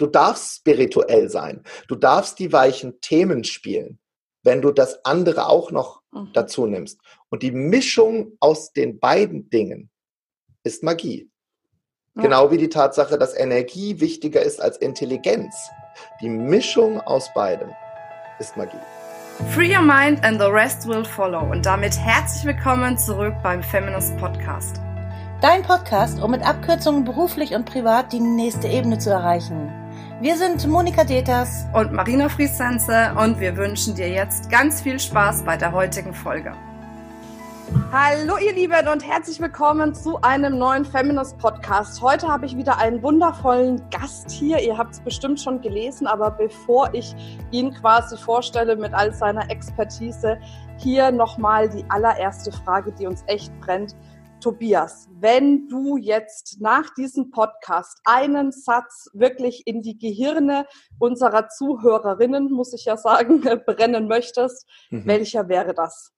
du darfst spirituell sein. Du darfst die weichen Themen spielen, wenn du das andere auch noch mhm. dazu nimmst. Und die Mischung aus den beiden Dingen ist Magie. Ja. Genau wie die Tatsache, dass Energie wichtiger ist als Intelligenz. Die Mischung aus beidem ist Magie. Free your mind and the rest will follow. Und damit herzlich willkommen zurück beim Feminist Podcast. Dein Podcast, um mit Abkürzungen beruflich und privat die nächste Ebene zu erreichen. Wir sind Monika Deters und Marina Friesense und wir wünschen dir jetzt ganz viel Spaß bei der heutigen Folge. Hallo ihr Lieben und herzlich willkommen zu einem neuen Feminist Podcast. Heute habe ich wieder einen wundervollen Gast hier. Ihr habt es bestimmt schon gelesen, aber bevor ich ihn quasi vorstelle mit all seiner Expertise, hier nochmal die allererste Frage, die uns echt brennt. Tobias, wenn du jetzt nach diesem Podcast einen Satz wirklich in die Gehirne unserer Zuhörerinnen, muss ich ja sagen, brennen möchtest, mhm. welcher wäre das?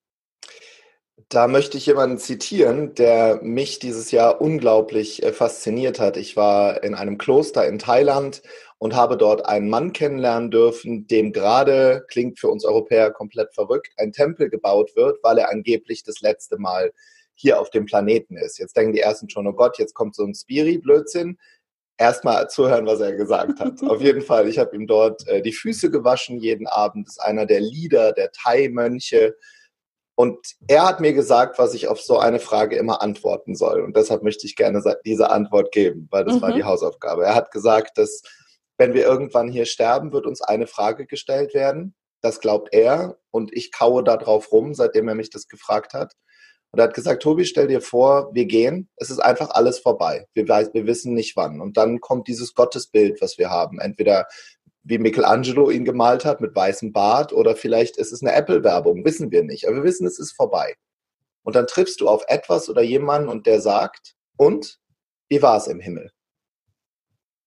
Da möchte ich jemanden zitieren, der mich dieses Jahr unglaublich äh, fasziniert hat. Ich war in einem Kloster in Thailand und habe dort einen Mann kennenlernen dürfen, dem gerade, klingt für uns Europäer komplett verrückt, ein Tempel gebaut wird, weil er angeblich das letzte Mal hier auf dem Planeten ist. Jetzt denken die ersten schon, oh Gott, jetzt kommt so ein Spiri-Blödsinn. Erstmal zuhören, was er gesagt hat. auf jeden Fall, ich habe ihm dort äh, die Füße gewaschen jeden Abend. Das ist einer der Leader der Thai-Mönche. Und er hat mir gesagt, was ich auf so eine Frage immer antworten soll. Und deshalb möchte ich gerne diese Antwort geben, weil das mhm. war die Hausaufgabe. Er hat gesagt, dass wenn wir irgendwann hier sterben, wird uns eine Frage gestellt werden. Das glaubt er und ich kaue da drauf rum, seitdem er mich das gefragt hat. Und er hat gesagt, Tobi, stell dir vor, wir gehen, es ist einfach alles vorbei. Wir, wir wissen nicht wann. Und dann kommt dieses Gottesbild, was wir haben. Entweder wie Michelangelo ihn gemalt hat mit weißem Bart oder vielleicht ist es eine Apple-Werbung, wissen wir nicht. Aber wir wissen, es ist vorbei. Und dann triffst du auf etwas oder jemanden und der sagt, und wie war es im Himmel?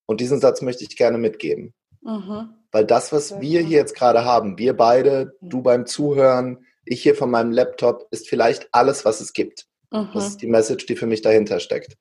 Und diesen Satz möchte ich gerne mitgeben. Mhm. Weil das, was wir hier jetzt gerade haben, wir beide, du beim Zuhören, ich hier von meinem Laptop, ist vielleicht alles, was es gibt. Mhm. Das ist die Message, die für mich dahinter steckt.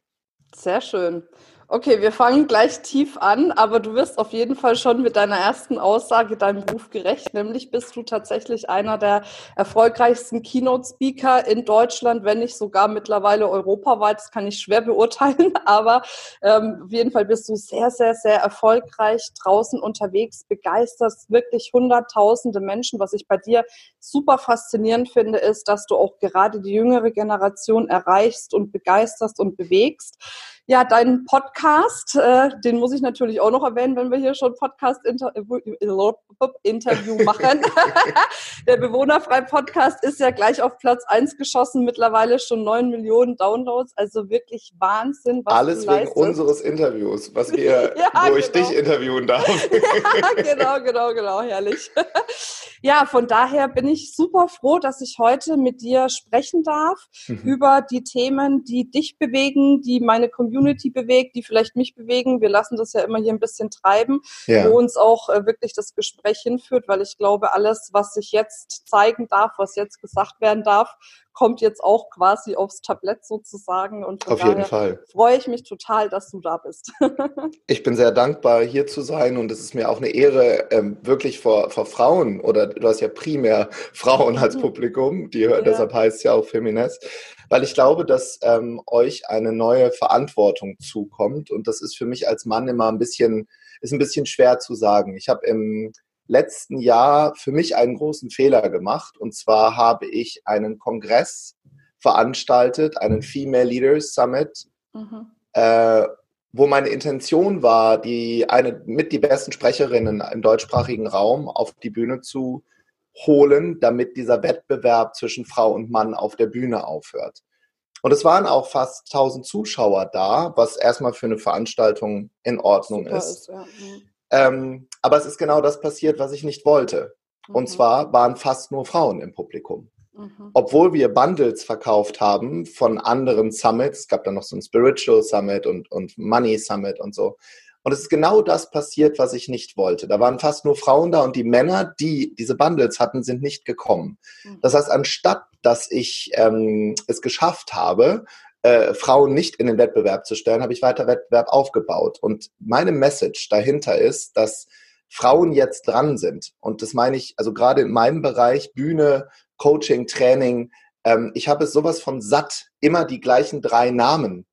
Sehr schön. Okay, wir fangen gleich tief an, aber du wirst auf jeden Fall schon mit deiner ersten Aussage deinem Beruf gerecht. Nämlich bist du tatsächlich einer der erfolgreichsten Keynote-Speaker in Deutschland, wenn nicht sogar mittlerweile europaweit. Das kann ich schwer beurteilen, aber ähm, auf jeden Fall bist du sehr, sehr, sehr erfolgreich draußen unterwegs, begeisterst wirklich hunderttausende Menschen. Was ich bei dir super faszinierend finde, ist, dass du auch gerade die jüngere Generation erreichst und begeisterst und bewegst. Ja, dein Podcast, äh, den muss ich natürlich auch noch erwähnen, wenn wir hier schon Podcast-Interview äh, machen. Der Bewohnerfrei-Podcast ist ja gleich auf Platz eins geschossen, mittlerweile schon neun Millionen Downloads, also wirklich Wahnsinn. Was Alles wegen leistest. unseres Interviews, was wir, ja, wo genau. ich dich interviewen darf. ja, genau, genau, genau, herrlich. ja, von daher bin ich super froh, dass ich heute mit dir sprechen darf mhm. über die Themen, die dich bewegen, die meine Community Community bewegt, die vielleicht mich bewegen. Wir lassen das ja immer hier ein bisschen treiben, ja. wo uns auch äh, wirklich das Gespräch hinführt, weil ich glaube, alles, was sich jetzt zeigen darf, was jetzt gesagt werden darf, kommt jetzt auch quasi aufs Tablett sozusagen. Und Auf jeden Fall. freue ich mich total, dass du da bist. ich bin sehr dankbar, hier zu sein und es ist mir auch eine Ehre, ähm, wirklich vor, vor Frauen oder du hast ja primär Frauen als mhm. Publikum, die, ja. deshalb heißt es ja auch Feminist, weil ich glaube, dass ähm, euch eine neue Verantwortung zukommt und das ist für mich als Mann immer ein bisschen, ist ein bisschen schwer zu sagen. Ich habe im letzten Jahr für mich einen großen Fehler gemacht. Und zwar habe ich einen Kongress veranstaltet, einen Female Leaders Summit, mhm. äh, wo meine Intention war, die eine mit die besten Sprecherinnen im deutschsprachigen Raum auf die Bühne zu holen, damit dieser Wettbewerb zwischen Frau und Mann auf der Bühne aufhört. Und es waren auch fast 1000 Zuschauer da, was erstmal für eine Veranstaltung in Ordnung Super ist. ist ja. Ähm, aber es ist genau das passiert, was ich nicht wollte. Mhm. Und zwar waren fast nur Frauen im Publikum. Mhm. Obwohl wir Bundles verkauft haben von anderen Summits, es gab dann noch so ein Spiritual Summit und, und Money Summit und so. Und es ist genau das passiert, was ich nicht wollte. Da waren fast nur Frauen da und die Männer, die diese Bundles hatten, sind nicht gekommen. Mhm. Das heißt, anstatt dass ich ähm, es geschafft habe, äh, Frauen nicht in den Wettbewerb zu stellen, habe ich weiter Wettbewerb aufgebaut. Und meine Message dahinter ist, dass Frauen jetzt dran sind. Und das meine ich, also gerade in meinem Bereich, Bühne, Coaching, Training, ähm, ich habe es sowas von satt, immer die gleichen drei Namen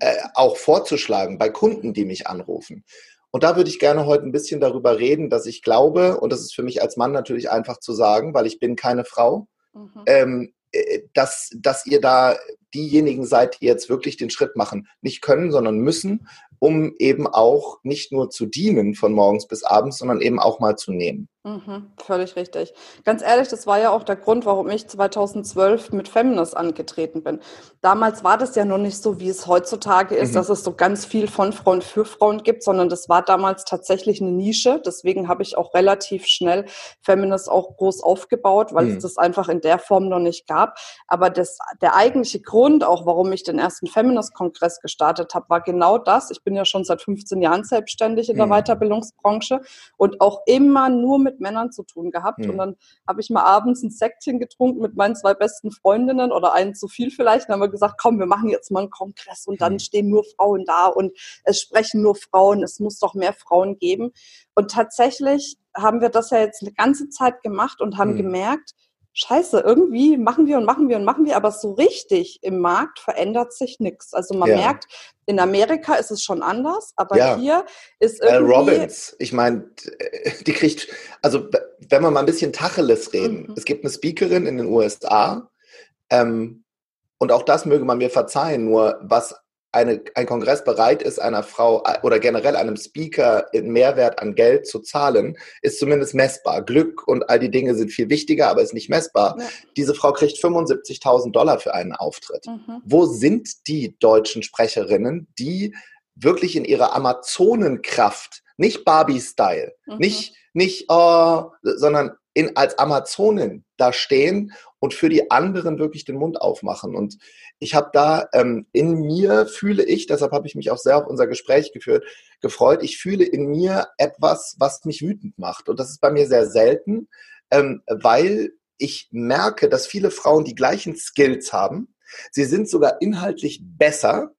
äh, auch vorzuschlagen bei Kunden, die mich anrufen. Und da würde ich gerne heute ein bisschen darüber reden, dass ich glaube, und das ist für mich als Mann natürlich einfach zu sagen, weil ich bin keine Frau, mhm. ähm, äh, dass, dass ihr da diejenigen seid, die jetzt wirklich den Schritt machen, nicht können, sondern müssen, um eben auch nicht nur zu dienen von morgens bis abends, sondern eben auch mal zu nehmen. Mhm, völlig richtig. Ganz ehrlich, das war ja auch der Grund, warum ich 2012 mit Feminist angetreten bin. Damals war das ja noch nicht so, wie es heutzutage ist, mhm. dass es so ganz viel von Frauen für Frauen gibt, sondern das war damals tatsächlich eine Nische. Deswegen habe ich auch relativ schnell Feminist auch groß aufgebaut, weil mhm. es das einfach in der Form noch nicht gab. Aber das, der eigentliche Grund, auch warum ich den ersten Feminist-Kongress gestartet habe, war genau das. Ich bin ja schon seit 15 Jahren selbstständig in der mhm. Weiterbildungsbranche und auch immer nur mit Männern zu tun gehabt. Mhm. Und dann habe ich mal abends ein Säckchen getrunken mit meinen zwei besten Freundinnen oder einen zu viel vielleicht. Dann haben wir gesagt, komm, wir machen jetzt mal einen Kongress und dann mhm. stehen nur Frauen da und es sprechen nur Frauen. Es muss doch mehr Frauen geben. Und tatsächlich haben wir das ja jetzt eine ganze Zeit gemacht und haben mhm. gemerkt, Scheiße, irgendwie machen wir und machen wir und machen wir, aber so richtig im Markt verändert sich nichts. Also man ja. merkt, in Amerika ist es schon anders, aber ja. hier ist irgendwie... Äh, Robbins, ich meine, die kriegt, also wenn wir mal ein bisschen Tacheles reden, mhm. es gibt eine Speakerin in den USA, ähm, und auch das möge man mir verzeihen, nur was eine, ein Kongress bereit ist, einer Frau äh, oder generell einem Speaker in Mehrwert an Geld zu zahlen, ist zumindest messbar. Glück und all die Dinge sind viel wichtiger, aber ist nicht messbar. Ja. Diese Frau kriegt 75.000 Dollar für einen Auftritt. Mhm. Wo sind die deutschen Sprecherinnen, die wirklich in ihrer Amazonenkraft, nicht Barbie-Style, mhm. nicht, nicht, oh, sondern in, als Amazonen da stehen und für die anderen wirklich den Mund aufmachen. Und ich habe da ähm, in mir fühle ich, deshalb habe ich mich auch sehr auf unser Gespräch geführt, gefreut, ich fühle in mir etwas, was mich wütend macht. Und das ist bei mir sehr selten, ähm, weil ich merke, dass viele Frauen die gleichen Skills haben. Sie sind sogar inhaltlich besser,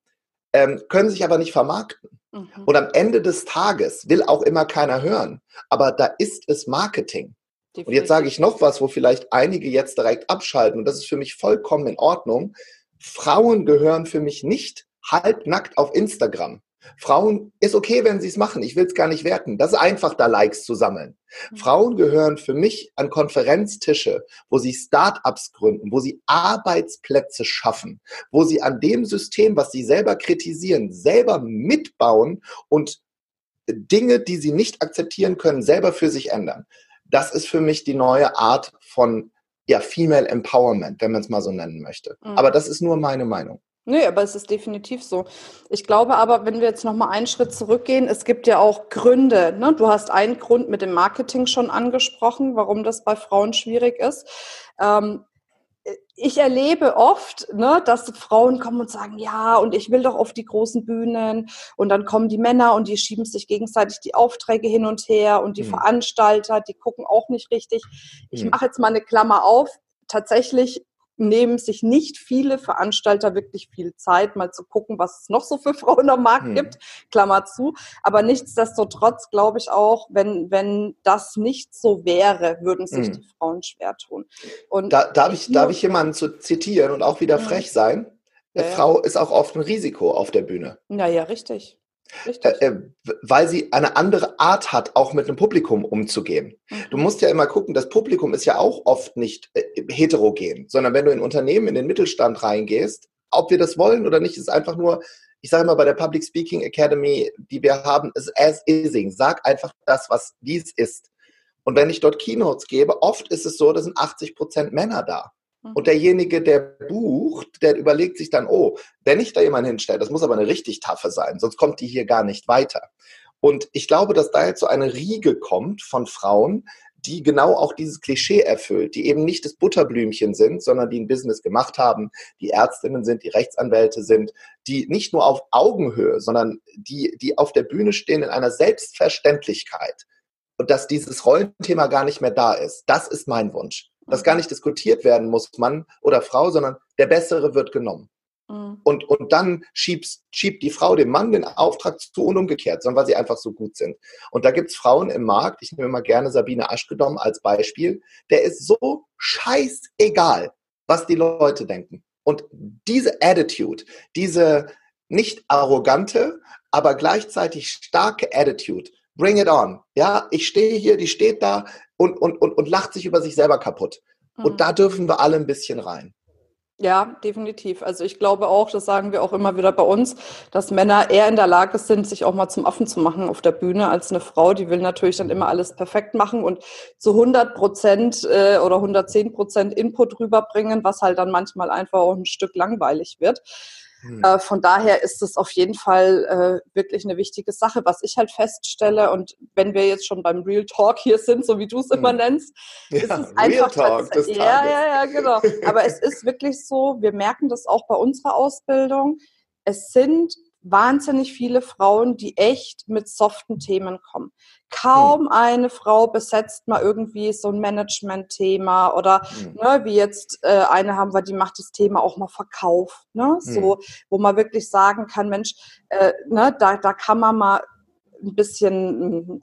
ähm, können sich aber nicht vermarkten. Mhm. Und am Ende des Tages will auch immer keiner hören. Aber da ist es Marketing. Definitiv. Und jetzt sage ich noch was, wo vielleicht einige jetzt direkt abschalten. Und das ist für mich vollkommen in Ordnung. Frauen gehören für mich nicht halbnackt auf Instagram. Frauen ist okay, wenn sie es machen. Ich will es gar nicht werten. Das ist einfach, da Likes zu sammeln. Mhm. Frauen gehören für mich an Konferenztische, wo sie Start-ups gründen, wo sie Arbeitsplätze schaffen, wo sie an dem System, was sie selber kritisieren, selber mitbauen und Dinge, die sie nicht akzeptieren können, selber für sich ändern. Das ist für mich die neue Art von ja, Female Empowerment, wenn man es mal so nennen möchte. Mhm. Aber das ist nur meine Meinung. Nö, aber es ist definitiv so. Ich glaube aber, wenn wir jetzt noch mal einen Schritt zurückgehen, es gibt ja auch Gründe. Ne? Du hast einen Grund mit dem Marketing schon angesprochen, warum das bei Frauen schwierig ist. Ähm, ich erlebe oft, ne, dass Frauen kommen und sagen, ja, und ich will doch auf die großen Bühnen. Und dann kommen die Männer und die schieben sich gegenseitig die Aufträge hin und her und die mhm. Veranstalter, die gucken auch nicht richtig. Ich mhm. mache jetzt mal eine Klammer auf. Tatsächlich nehmen sich nicht viele Veranstalter wirklich viel Zeit, mal zu gucken, was es noch so für Frauen am Markt hm. gibt, Klammer zu. Aber nichtsdestotrotz glaube ich auch, wenn, wenn das nicht so wäre, würden sich hm. die Frauen schwer tun. Und da, darf, ich, darf ich jemanden zu zitieren und auch wieder frech sein? Eine ja, Frau ist auch oft ein Risiko auf der Bühne. Ja, ja, richtig. Äh, äh weil sie eine andere Art hat, auch mit einem Publikum umzugehen. Mhm. Du musst ja immer gucken, das Publikum ist ja auch oft nicht äh, heterogen, sondern wenn du in Unternehmen, in den Mittelstand reingehst, ob wir das wollen oder nicht, ist einfach nur, ich sage mal bei der Public Speaking Academy, die wir haben, ist as ising. Sag einfach das, was dies ist. Und wenn ich dort Keynotes gebe, oft ist es so, da sind 80 Prozent Männer da. Und derjenige, der bucht, der überlegt sich dann, oh, wenn ich da jemanden hinstelle, das muss aber eine richtig taffe sein, sonst kommt die hier gar nicht weiter. Und ich glaube, dass da jetzt so eine Riege kommt von Frauen, die genau auch dieses Klischee erfüllt, die eben nicht das Butterblümchen sind, sondern die ein Business gemacht haben, die Ärztinnen sind, die Rechtsanwälte sind, die nicht nur auf Augenhöhe, sondern die, die auf der Bühne stehen in einer Selbstverständlichkeit. Und dass dieses Rollenthema gar nicht mehr da ist. Das ist mein Wunsch dass gar nicht diskutiert werden muss, Mann oder Frau, sondern der Bessere wird genommen. Mhm. Und, und dann schiebst, schiebt die Frau dem Mann den Auftrag zu und umgekehrt, sondern weil sie einfach so gut sind. Und da gibt's Frauen im Markt, ich nehme mal gerne Sabine Aschgedommen als Beispiel, der ist so scheißegal, was die Leute denken. Und diese Attitude, diese nicht arrogante, aber gleichzeitig starke Attitude, bring it on. Ja, ich stehe hier, die steht da und, und, und, und lacht sich über sich selber kaputt. Mhm. Und da dürfen wir alle ein bisschen rein. Ja, definitiv. Also ich glaube auch, das sagen wir auch immer wieder bei uns, dass Männer eher in der Lage sind, sich auch mal zum Affen zu machen auf der Bühne als eine Frau. Die will natürlich dann immer alles perfekt machen und zu 100 Prozent äh, oder 110 Prozent Input rüberbringen, was halt dann manchmal einfach auch ein Stück langweilig wird. Hm. Äh, von daher ist es auf jeden Fall äh, wirklich eine wichtige Sache, was ich halt feststelle. Und wenn wir jetzt schon beim Real Talk hier sind, so wie du es hm. immer nennst, ja, ist es einfach Talk des ja, ja, ja, genau. Aber es ist wirklich so, wir merken das auch bei unserer Ausbildung. Es sind wahnsinnig viele Frauen, die echt mit soften Themen kommen. Kaum hm. eine Frau besetzt mal irgendwie so ein Management-Thema oder hm. ne, wie jetzt äh, eine haben wir, die macht das Thema auch mal Verkauf, ne? Hm. So, wo man wirklich sagen kann, Mensch, äh, ne, da, da kann man mal ein bisschen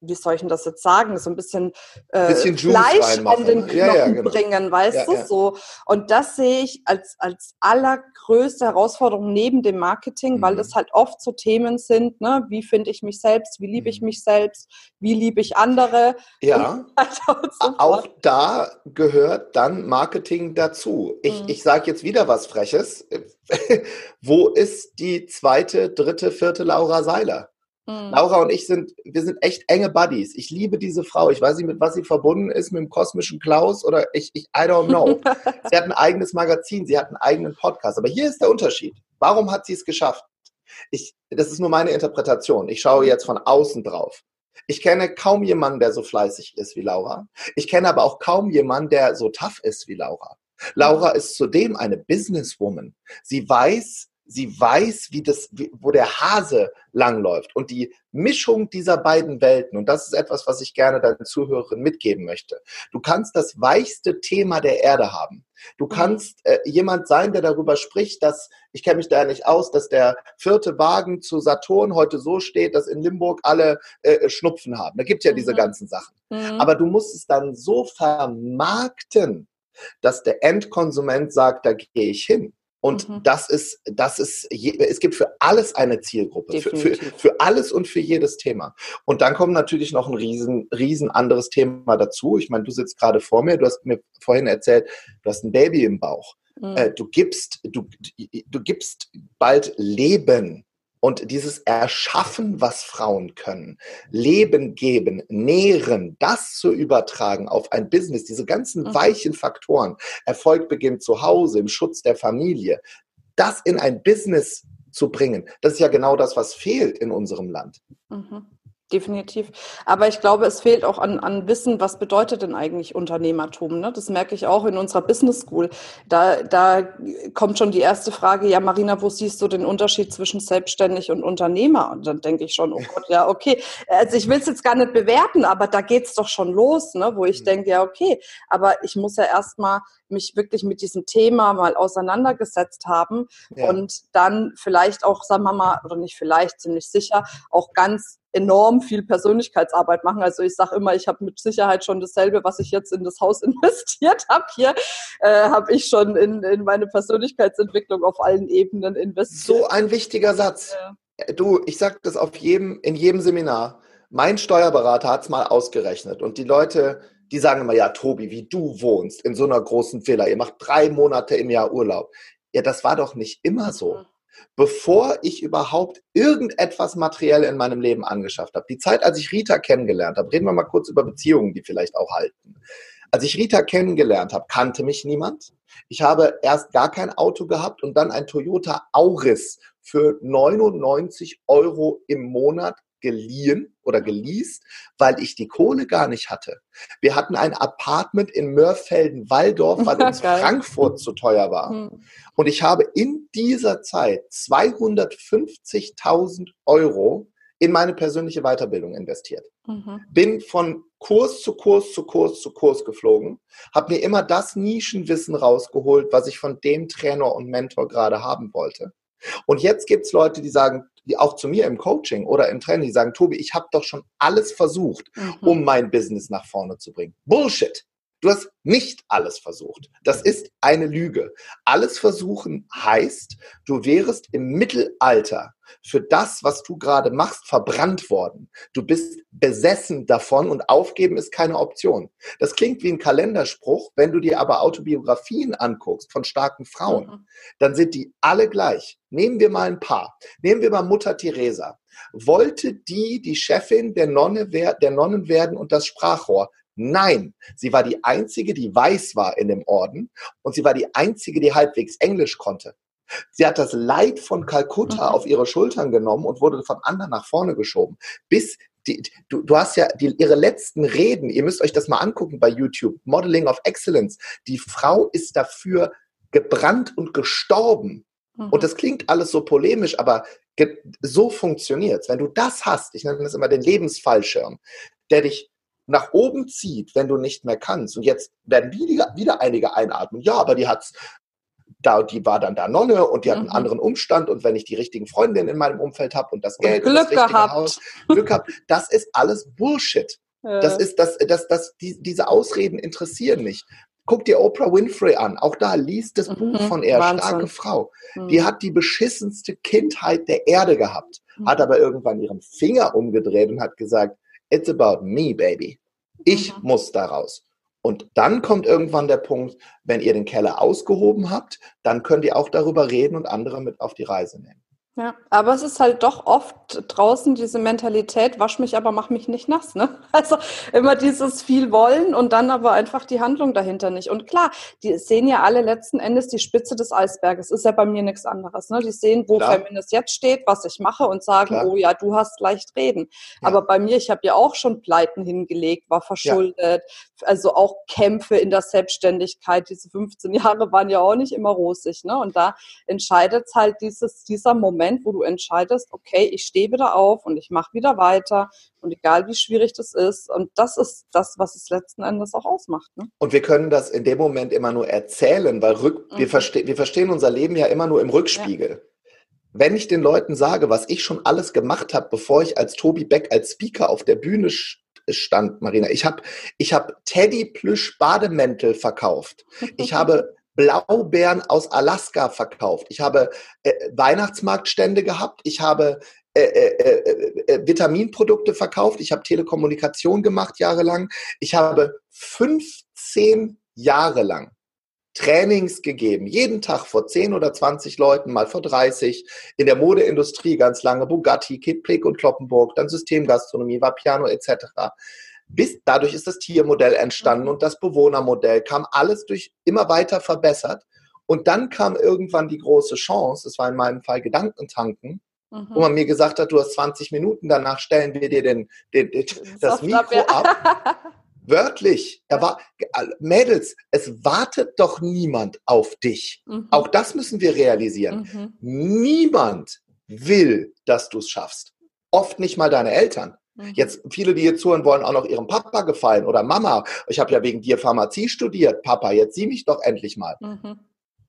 wie soll ich denn das jetzt sagen, so ein bisschen, äh, bisschen Fleisch an den Knochen ja, ja, genau. bringen, weißt ja, du, so. Und das sehe ich als, als allergrößte Herausforderung neben dem Marketing, mhm. weil das halt oft so Themen sind, ne, wie finde ich mich selbst, wie liebe ich mhm. mich selbst, wie liebe ich andere. Ja, so auch da gehört dann Marketing dazu. Ich, mhm. ich sage jetzt wieder was Freches. Wo ist die zweite, dritte, vierte Laura Seiler? Mhm. Laura und ich sind, wir sind echt enge Buddies. Ich liebe diese Frau. Ich weiß nicht, mit was sie verbunden ist, mit dem kosmischen Klaus oder ich, ich I don't know. sie hat ein eigenes Magazin, sie hat einen eigenen Podcast. Aber hier ist der Unterschied. Warum hat sie es geschafft? Ich, das ist nur meine Interpretation. Ich schaue jetzt von außen drauf. Ich kenne kaum jemanden, der so fleißig ist wie Laura. Ich kenne aber auch kaum jemanden, der so tough ist wie Laura. Laura ist zudem eine Businesswoman. Sie weiß, sie weiß, wie das, wie, wo der Hase langläuft. Und die Mischung dieser beiden Welten, und das ist etwas, was ich gerne deinen Zuhörern mitgeben möchte. Du kannst das weichste Thema der Erde haben. Du mhm. kannst äh, jemand sein, der darüber spricht, dass, ich kenne mich da nicht aus, dass der vierte Wagen zu Saturn heute so steht, dass in Limburg alle äh, Schnupfen haben. Da gibt ja diese mhm. ganzen Sachen. Mhm. Aber du musst es dann so vermarkten, dass der Endkonsument sagt, da gehe ich hin. Und mhm. das ist, das ist, es gibt für alles eine Zielgruppe, für, für, für, alles und für jedes Thema. Und dann kommt natürlich noch ein riesen, riesen anderes Thema dazu. Ich meine, du sitzt gerade vor mir, du hast mir vorhin erzählt, du hast ein Baby im Bauch. Mhm. Äh, du gibst, du, du gibst bald Leben und dieses Erschaffen, was Frauen können, Leben geben, nähren, das zu übertragen auf ein Business, diese ganzen mhm. weichen Faktoren, Erfolg beginnt zu Hause, im Schutz der Familie, das in ein Business zu bringen, das ist ja genau das, was fehlt in unserem Land. Mhm definitiv. Aber ich glaube, es fehlt auch an, an Wissen, was bedeutet denn eigentlich Unternehmertum. Ne? Das merke ich auch in unserer Business School. Da, da kommt schon die erste Frage, ja Marina, wo siehst du den Unterschied zwischen selbstständig und Unternehmer? Und dann denke ich schon, oh Gott, ja, okay. Also ich will es jetzt gar nicht bewerten, aber da geht's doch schon los, ne? wo ich mhm. denke, ja, okay, aber ich muss ja erstmal mich wirklich mit diesem Thema mal auseinandergesetzt haben ja. und dann vielleicht auch, sagen wir mal, oder nicht vielleicht, ziemlich sicher, auch ganz enorm viel Persönlichkeitsarbeit machen. Also ich sage immer, ich habe mit Sicherheit schon dasselbe, was ich jetzt in das Haus investiert habe hier, äh, habe ich schon in, in meine Persönlichkeitsentwicklung auf allen Ebenen investiert. So ein wichtiger Satz. Ja. Du, ich sage das auf jedem, in jedem Seminar. Mein Steuerberater hat es mal ausgerechnet und die Leute, die sagen immer, ja, Tobi, wie du wohnst in so einer großen Villa, ihr macht drei Monate im Jahr Urlaub. Ja, das war doch nicht immer so. Mhm bevor ich überhaupt irgendetwas materiell in meinem Leben angeschafft habe. Die Zeit, als ich Rita kennengelernt habe, reden wir mal kurz über Beziehungen, die vielleicht auch halten. Als ich Rita kennengelernt habe, kannte mich niemand. Ich habe erst gar kein Auto gehabt und dann ein Toyota Auris für 99 Euro im Monat geliehen oder geleast, weil ich die Kohle gar nicht hatte. Wir hatten ein Apartment in Mörfelden-Walldorf, weil uns Frankfurt zu teuer war. Hm. Und ich habe in dieser Zeit 250.000 Euro in meine persönliche Weiterbildung investiert. Mhm. Bin von Kurs zu Kurs zu Kurs zu Kurs geflogen, habe mir immer das Nischenwissen rausgeholt, was ich von dem Trainer und Mentor gerade haben wollte. Und jetzt gibt's Leute, die sagen, die auch zu mir im Coaching oder im Training, die sagen, Tobi, ich habe doch schon alles versucht, mhm. um mein Business nach vorne zu bringen. Bullshit. Du hast nicht alles versucht. Das ist eine Lüge. Alles versuchen heißt, du wärest im Mittelalter für das, was du gerade machst, verbrannt worden. Du bist besessen davon und aufgeben ist keine Option. Das klingt wie ein Kalenderspruch. Wenn du dir aber Autobiografien anguckst von starken Frauen, mhm. dann sind die alle gleich. Nehmen wir mal ein paar. Nehmen wir mal Mutter Teresa. Wollte die die Chefin der, Nonne, der Nonnen werden und das Sprachrohr? Nein, sie war die einzige, die weiß war in dem Orden und sie war die einzige, die halbwegs Englisch konnte. Sie hat das Leid von Kalkutta mhm. auf ihre Schultern genommen und wurde von anderen nach vorne geschoben. Bis die, du, du hast ja die, ihre letzten Reden, ihr müsst euch das mal angucken bei YouTube, Modeling of Excellence. Die Frau ist dafür gebrannt und gestorben. Mhm. Und das klingt alles so polemisch, aber so funktioniert's. Wenn du das hast, ich nenne das immer den Lebensfallschirm, der dich nach oben zieht, wenn du nicht mehr kannst. Und jetzt werden wieder, wieder einige einatmen. Ja, aber die hat's da, die war dann da Nonne und die hat einen mhm. anderen Umstand und wenn ich die richtigen Freundinnen in meinem Umfeld habe und das Geld und, das gehabt. Haus, Glück gehabt, das ist alles Bullshit. Ja. Das ist das, das, das, die, diese Ausreden interessieren nicht. Guck dir Oprah Winfrey an. Auch da liest das mhm. Buch von ihr, starke Frau. Mhm. Die hat die beschissenste Kindheit der Erde gehabt, mhm. hat aber irgendwann ihren Finger umgedreht und hat gesagt, It's about me, baby. Ich mhm. muss da raus. Und dann kommt irgendwann der Punkt, wenn ihr den Keller ausgehoben habt, dann könnt ihr auch darüber reden und andere mit auf die Reise nehmen. Ja, aber es ist halt doch oft draußen diese Mentalität, wasch mich, aber mach mich nicht nass, ne? Also immer dieses viel wollen und dann aber einfach die Handlung dahinter nicht. Und klar, die sehen ja alle letzten Endes die Spitze des Eisberges. Ist ja bei mir nichts anderes, ne? Die sehen, wo klar. Feminist jetzt steht, was ich mache und sagen, klar. oh ja, du hast leicht reden. Ja. Aber bei mir, ich habe ja auch schon Pleiten hingelegt, war verschuldet, ja. also auch Kämpfe in der Selbstständigkeit. Diese 15 Jahre waren ja auch nicht immer rosig, ne? Und da entscheidet halt dieses, dieser Moment, Moment, wo du entscheidest, okay, ich stehe wieder auf und ich mache wieder weiter und egal wie schwierig das ist. Und das ist das, was es letzten Endes auch ausmacht. Ne? Und wir können das in dem Moment immer nur erzählen, weil rück, mhm. wir, verste wir verstehen unser Leben ja immer nur im Rückspiegel. Ja. Wenn ich den Leuten sage, was ich schon alles gemacht habe, bevor ich als Tobi Beck als Speaker auf der Bühne stand, Marina. Ich habe ich hab Teddy Plüsch Bademäntel verkauft. Ich habe Blaubeeren aus Alaska verkauft. Ich habe äh, Weihnachtsmarktstände gehabt. Ich habe äh, äh, äh, äh Vitaminprodukte verkauft. Ich habe Telekommunikation gemacht jahrelang. Ich habe 15 Jahre lang Trainings gegeben, jeden Tag vor 10 oder 20 Leuten, mal vor 30, in der Modeindustrie ganz lange, Bugatti, Kittblick und Kloppenburg, dann Systemgastronomie, war Piano etc. Bis dadurch ist das Tiermodell entstanden und das Bewohnermodell kam alles durch immer weiter verbessert. Und dann kam irgendwann die große Chance, es war in meinem Fall Gedankentanken, mhm. wo man mir gesagt hat, du hast 20 Minuten, danach stellen wir dir den, den, den das Mikro ab. Wörtlich, da war, Mädels, es wartet doch niemand auf dich. Mhm. Auch das müssen wir realisieren. Mhm. Niemand will, dass du es schaffst. Oft nicht mal deine Eltern. Mhm. Jetzt viele, die hier zuhören, wollen auch noch ihrem Papa gefallen oder Mama. Ich habe ja wegen dir Pharmazie studiert, Papa, jetzt sieh mich doch endlich mal. Mhm.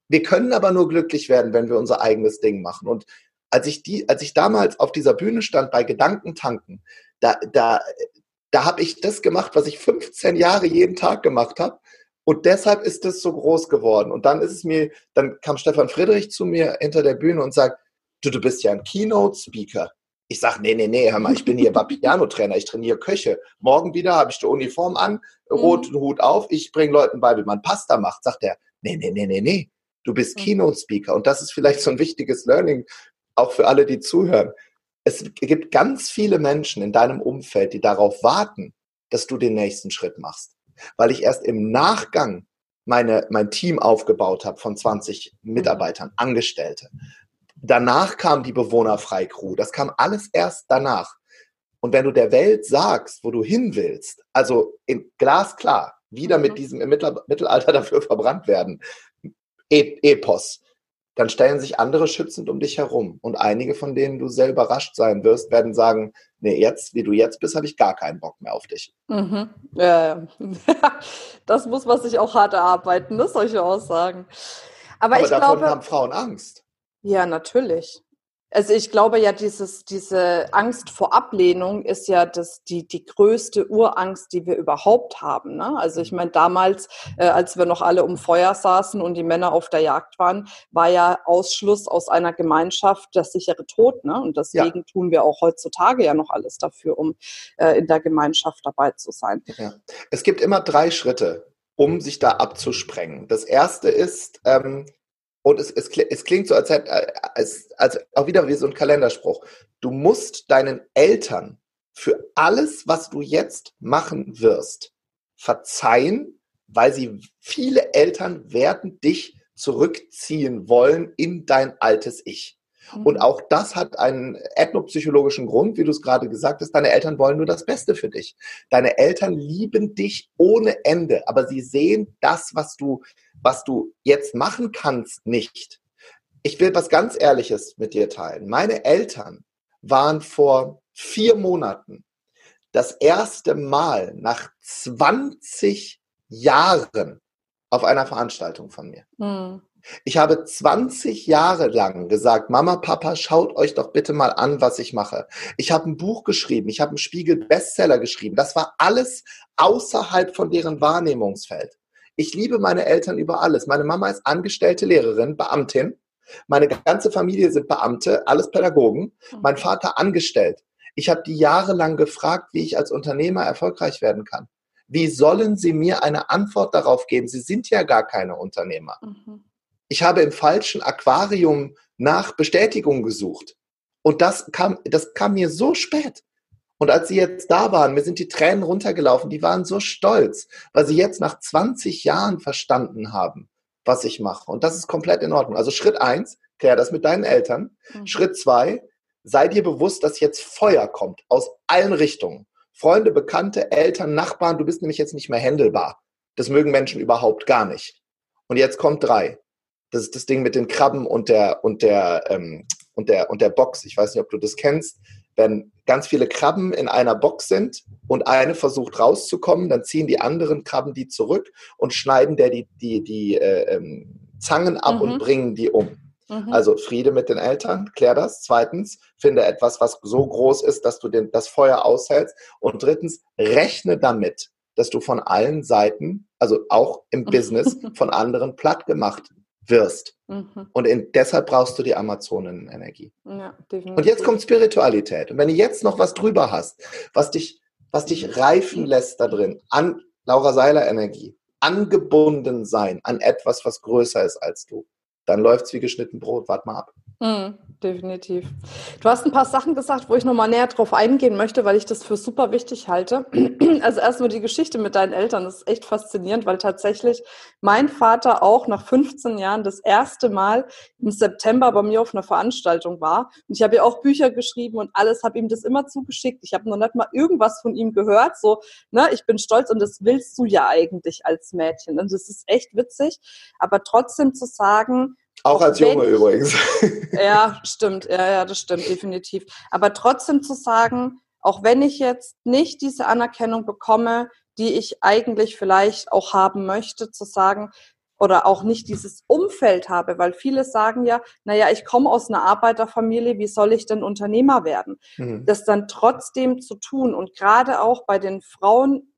Wir können aber nur glücklich werden, wenn wir unser eigenes Ding machen. Und als ich die, als ich damals auf dieser Bühne stand bei Gedankentanken, da, da, da habe ich das gemacht, was ich 15 Jahre jeden Tag gemacht habe. Und deshalb ist es so groß geworden. Und dann ist es mir, dann kam Stefan Friedrich zu mir hinter der Bühne und sagt, du, du bist ja ein Keynote-Speaker. Ich sage, nee, nee, nee, hör mal, ich bin hier Piano-Trainer, ich trainiere Köche. Morgen wieder habe ich die Uniform an, roten mhm. Hut auf, ich bringe Leuten bei, wie man Pasta macht. Sagt er, nee, nee, nee, nee, nee, du bist mhm. Keynote-Speaker. Und das ist vielleicht so ein wichtiges Learning, auch für alle, die zuhören. Es gibt ganz viele Menschen in deinem Umfeld, die darauf warten, dass du den nächsten Schritt machst. Weil ich erst im Nachgang meine, mein Team aufgebaut habe von 20 mhm. Mitarbeitern, Angestellte. Danach kam die Bewohnerfreikrew. Das kam alles erst danach. Und wenn du der Welt sagst, wo du hin willst, also in glasklar, wieder mit mhm. diesem im Mittelalter dafür verbrannt werden, e Epos. dann stellen sich andere schützend um dich herum. Und einige, von denen du sehr überrascht sein wirst, werden sagen, nee, jetzt, wie du jetzt bist, habe ich gar keinen Bock mehr auf dich. Mhm. Ja, das muss man sich auch hart erarbeiten, ne? solche Aussagen. Aber, Aber ich davon glaube, haben Frauen Angst. Ja, natürlich. Also ich glaube ja, dieses, diese Angst vor Ablehnung ist ja das, die, die größte Urangst, die wir überhaupt haben. Ne? Also ich mhm. meine, damals, äh, als wir noch alle um Feuer saßen und die Männer auf der Jagd waren, war ja Ausschluss aus einer Gemeinschaft der sichere Tod. Ne? Und deswegen ja. tun wir auch heutzutage ja noch alles dafür, um äh, in der Gemeinschaft dabei zu sein. Ja. Es gibt immer drei Schritte, um sich da abzusprengen. Das erste ist, ähm, und es, es, es klingt so, als, als, als auch wieder wie so ein Kalenderspruch. Du musst deinen Eltern für alles, was du jetzt machen wirst, verzeihen, weil sie viele Eltern werden dich zurückziehen wollen in dein altes Ich. Und mhm. auch das hat einen ethnopsychologischen Grund, wie du es gerade gesagt hast. Deine Eltern wollen nur das Beste für dich. Deine Eltern lieben dich ohne Ende, aber sie sehen das, was du was du jetzt machen kannst, nicht. Ich will was ganz Ehrliches mit dir teilen. Meine Eltern waren vor vier Monaten das erste Mal nach 20 Jahren auf einer Veranstaltung von mir. Mhm. Ich habe 20 Jahre lang gesagt, Mama, Papa, schaut euch doch bitte mal an, was ich mache. Ich habe ein Buch geschrieben, ich habe einen Spiegel Bestseller geschrieben. Das war alles außerhalb von deren Wahrnehmungsfeld. Ich liebe meine Eltern über alles. Meine Mama ist angestellte Lehrerin, Beamtin. Meine ganze Familie sind Beamte, alles Pädagogen. Mhm. Mein Vater angestellt. Ich habe die jahrelang gefragt, wie ich als Unternehmer erfolgreich werden kann. Wie sollen Sie mir eine Antwort darauf geben? Sie sind ja gar keine Unternehmer. Mhm. Ich habe im falschen Aquarium nach Bestätigung gesucht. Und das kam, das kam mir so spät. Und als sie jetzt da waren, mir sind die Tränen runtergelaufen, die waren so stolz, weil sie jetzt nach 20 Jahren verstanden haben, was ich mache. Und das ist komplett in Ordnung. Also Schritt eins, klär das mit deinen Eltern. Mhm. Schritt zwei, sei dir bewusst, dass jetzt Feuer kommt aus allen Richtungen. Freunde, Bekannte, Eltern, Nachbarn, du bist nämlich jetzt nicht mehr händelbar. Das mögen Menschen überhaupt gar nicht. Und jetzt kommt drei. Das ist das Ding mit den Krabben und der und der ähm, und der und der Box. Ich weiß nicht, ob du das kennst wenn ganz viele Krabben in einer Box sind und eine versucht rauszukommen, dann ziehen die anderen Krabben die zurück und schneiden der die, die, die äh, ähm, Zangen ab mhm. und bringen die um. Mhm. Also Friede mit den Eltern, klär das. Zweitens, finde etwas, was so groß ist, dass du den, das Feuer aushältst. Und drittens, rechne damit, dass du von allen Seiten, also auch im Business, von anderen platt gemacht wirst. Mhm. Und in, deshalb brauchst du die Amazonenenergie. Ja, definitiv. Und jetzt kommt Spiritualität. Und wenn du jetzt noch was drüber hast, was dich, was dich reifen lässt da drin, an Laura Seiler Energie, angebunden sein an etwas, was größer ist als du, dann läuft es wie geschnitten Brot. Wart mal ab. Mhm, definitiv. Du hast ein paar Sachen gesagt, wo ich nochmal näher drauf eingehen möchte, weil ich das für super wichtig halte. Also erstmal die Geschichte mit deinen Eltern, das ist echt faszinierend, weil tatsächlich mein Vater auch nach 15 Jahren das erste Mal im September bei mir auf einer Veranstaltung war. Und ich habe ja auch Bücher geschrieben und alles, habe ihm das immer zugeschickt. Ich habe noch nicht mal irgendwas von ihm gehört. So, ne, ich bin stolz und das willst du ja eigentlich als Mädchen. Und das ist echt witzig. Aber trotzdem zu sagen, auch als Junge übrigens. Ja, stimmt. Ja, ja, das stimmt, definitiv. Aber trotzdem zu sagen, auch wenn ich jetzt nicht diese Anerkennung bekomme, die ich eigentlich vielleicht auch haben möchte, zu sagen, oder auch nicht dieses Umfeld habe, weil viele sagen ja, naja, ich komme aus einer Arbeiterfamilie, wie soll ich denn Unternehmer werden? Mhm. Das dann trotzdem zu tun und gerade auch bei den Frauen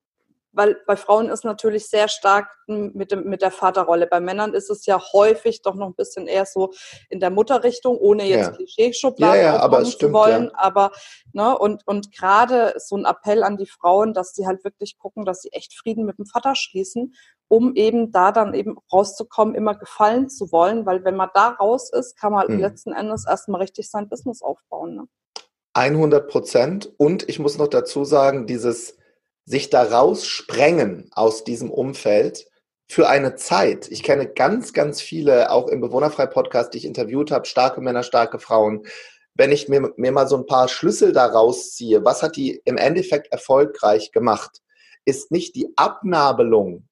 weil bei Frauen ist natürlich sehr stark mit, dem, mit der Vaterrolle. Bei Männern ist es ja häufig doch noch ein bisschen eher so in der Mutterrichtung, ohne jetzt ja. Klischee-Schubladen ja, ja, aber zu wollen. Ja. Aber, ne, und, und gerade so ein Appell an die Frauen, dass sie halt wirklich gucken, dass sie echt Frieden mit dem Vater schließen, um eben da dann eben rauszukommen, immer gefallen zu wollen, weil wenn man da raus ist, kann man mhm. letzten Endes erstmal richtig sein Business aufbauen. Ne? 100 Prozent. Und ich muss noch dazu sagen, dieses sich da raussprengen aus diesem Umfeld für eine Zeit. Ich kenne ganz, ganz viele, auch im Bewohnerfrei-Podcast, die ich interviewt habe, starke Männer, starke Frauen. Wenn ich mir, mir mal so ein paar Schlüssel da rausziehe, was hat die im Endeffekt erfolgreich gemacht, ist nicht die Abnabelung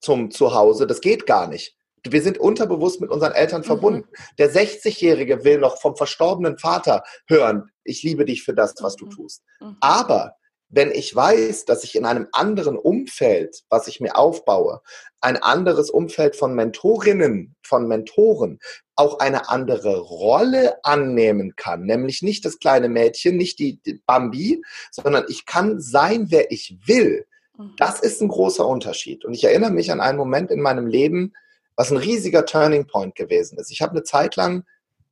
zum Zuhause, das geht gar nicht. Wir sind unterbewusst mit unseren Eltern mhm. verbunden. Der 60-Jährige will noch vom verstorbenen Vater hören, ich liebe dich für das, was du mhm. tust. Mhm. Aber wenn ich weiß, dass ich in einem anderen Umfeld, was ich mir aufbaue, ein anderes Umfeld von Mentorinnen, von Mentoren, auch eine andere Rolle annehmen kann, nämlich nicht das kleine Mädchen, nicht die, die Bambi, sondern ich kann sein, wer ich will. Mhm. Das ist ein großer Unterschied. Und ich erinnere mich an einen Moment in meinem Leben, was ein riesiger Turning Point gewesen ist. Ich habe eine Zeit lang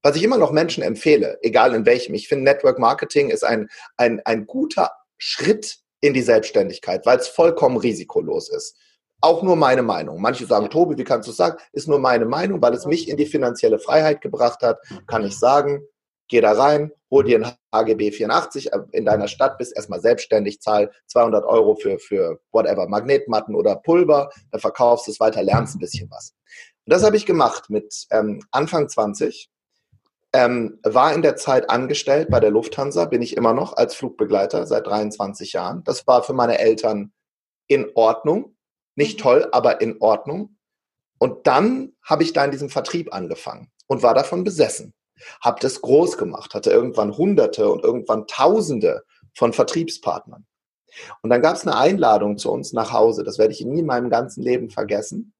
was ich immer noch Menschen empfehle, egal in welchem. Ich finde, Network Marketing ist ein, ein, ein guter Schritt in die Selbstständigkeit, weil es vollkommen risikolos ist. Auch nur meine Meinung. Manche sagen, Tobi, wie kannst du es sagen? Ist nur meine Meinung, weil es mich in die finanzielle Freiheit gebracht hat, kann ich sagen, geh da rein, hol dir ein HGB 84 äh, in deiner Stadt, bist erstmal selbstständig, zahl 200 Euro für, für whatever, Magnetmatten oder Pulver, dann verkaufst du es weiter, lernst ein bisschen was. Und das habe ich gemacht mit ähm, Anfang 20 ähm, war in der Zeit angestellt bei der Lufthansa, bin ich immer noch als Flugbegleiter seit 23 Jahren. Das war für meine Eltern in Ordnung. Nicht mhm. toll, aber in Ordnung. Und dann habe ich da in diesem Vertrieb angefangen und war davon besessen. Habe das groß gemacht, hatte irgendwann Hunderte und irgendwann Tausende von Vertriebspartnern. Und dann gab es eine Einladung zu uns nach Hause. Das werde ich nie in meinem ganzen Leben vergessen.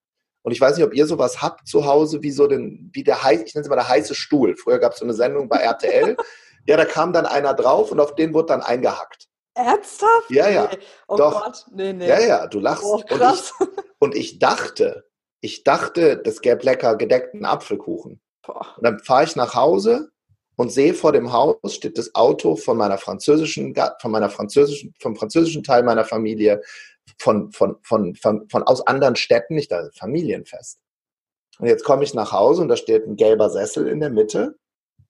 Und ich weiß nicht, ob ihr sowas habt zu Hause, wie so den, wie der heiß, ich nenne es mal der heiße Stuhl. Früher gab es so eine Sendung bei RTL. ja, da kam dann einer drauf und auf den wurde dann eingehackt. Ernsthaft? Ja, ja. Nee. Oh Doch. Gott, nee, nee. Ja, ja, du lachst. Oh, und, ich, und ich dachte, ich dachte, das gäbe lecker gedeckten Apfelkuchen. Boah. Und dann fahre ich nach Hause und sehe vor dem Haus steht das Auto von meiner französischen, von meiner französischen, vom französischen Teil meiner Familie von, von, von, von, von aus anderen Städten, nicht da Familienfest. Und jetzt komme ich nach Hause und da steht ein gelber Sessel in der Mitte.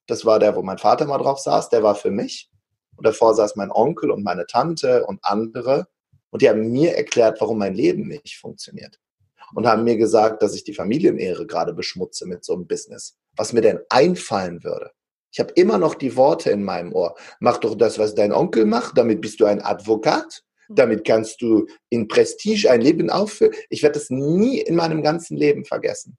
Das war der, wo mein Vater mal drauf saß, der war für mich. Und davor saß mein Onkel und meine Tante und andere. Und die haben mir erklärt, warum mein Leben nicht funktioniert. Und haben mir gesagt, dass ich die Familienehre gerade beschmutze mit so einem Business. Was mir denn einfallen würde. Ich habe immer noch die Worte in meinem Ohr. Mach doch das, was dein Onkel macht, damit bist du ein Advokat. Damit kannst du in Prestige ein Leben aufführen. Ich werde das nie in meinem ganzen Leben vergessen.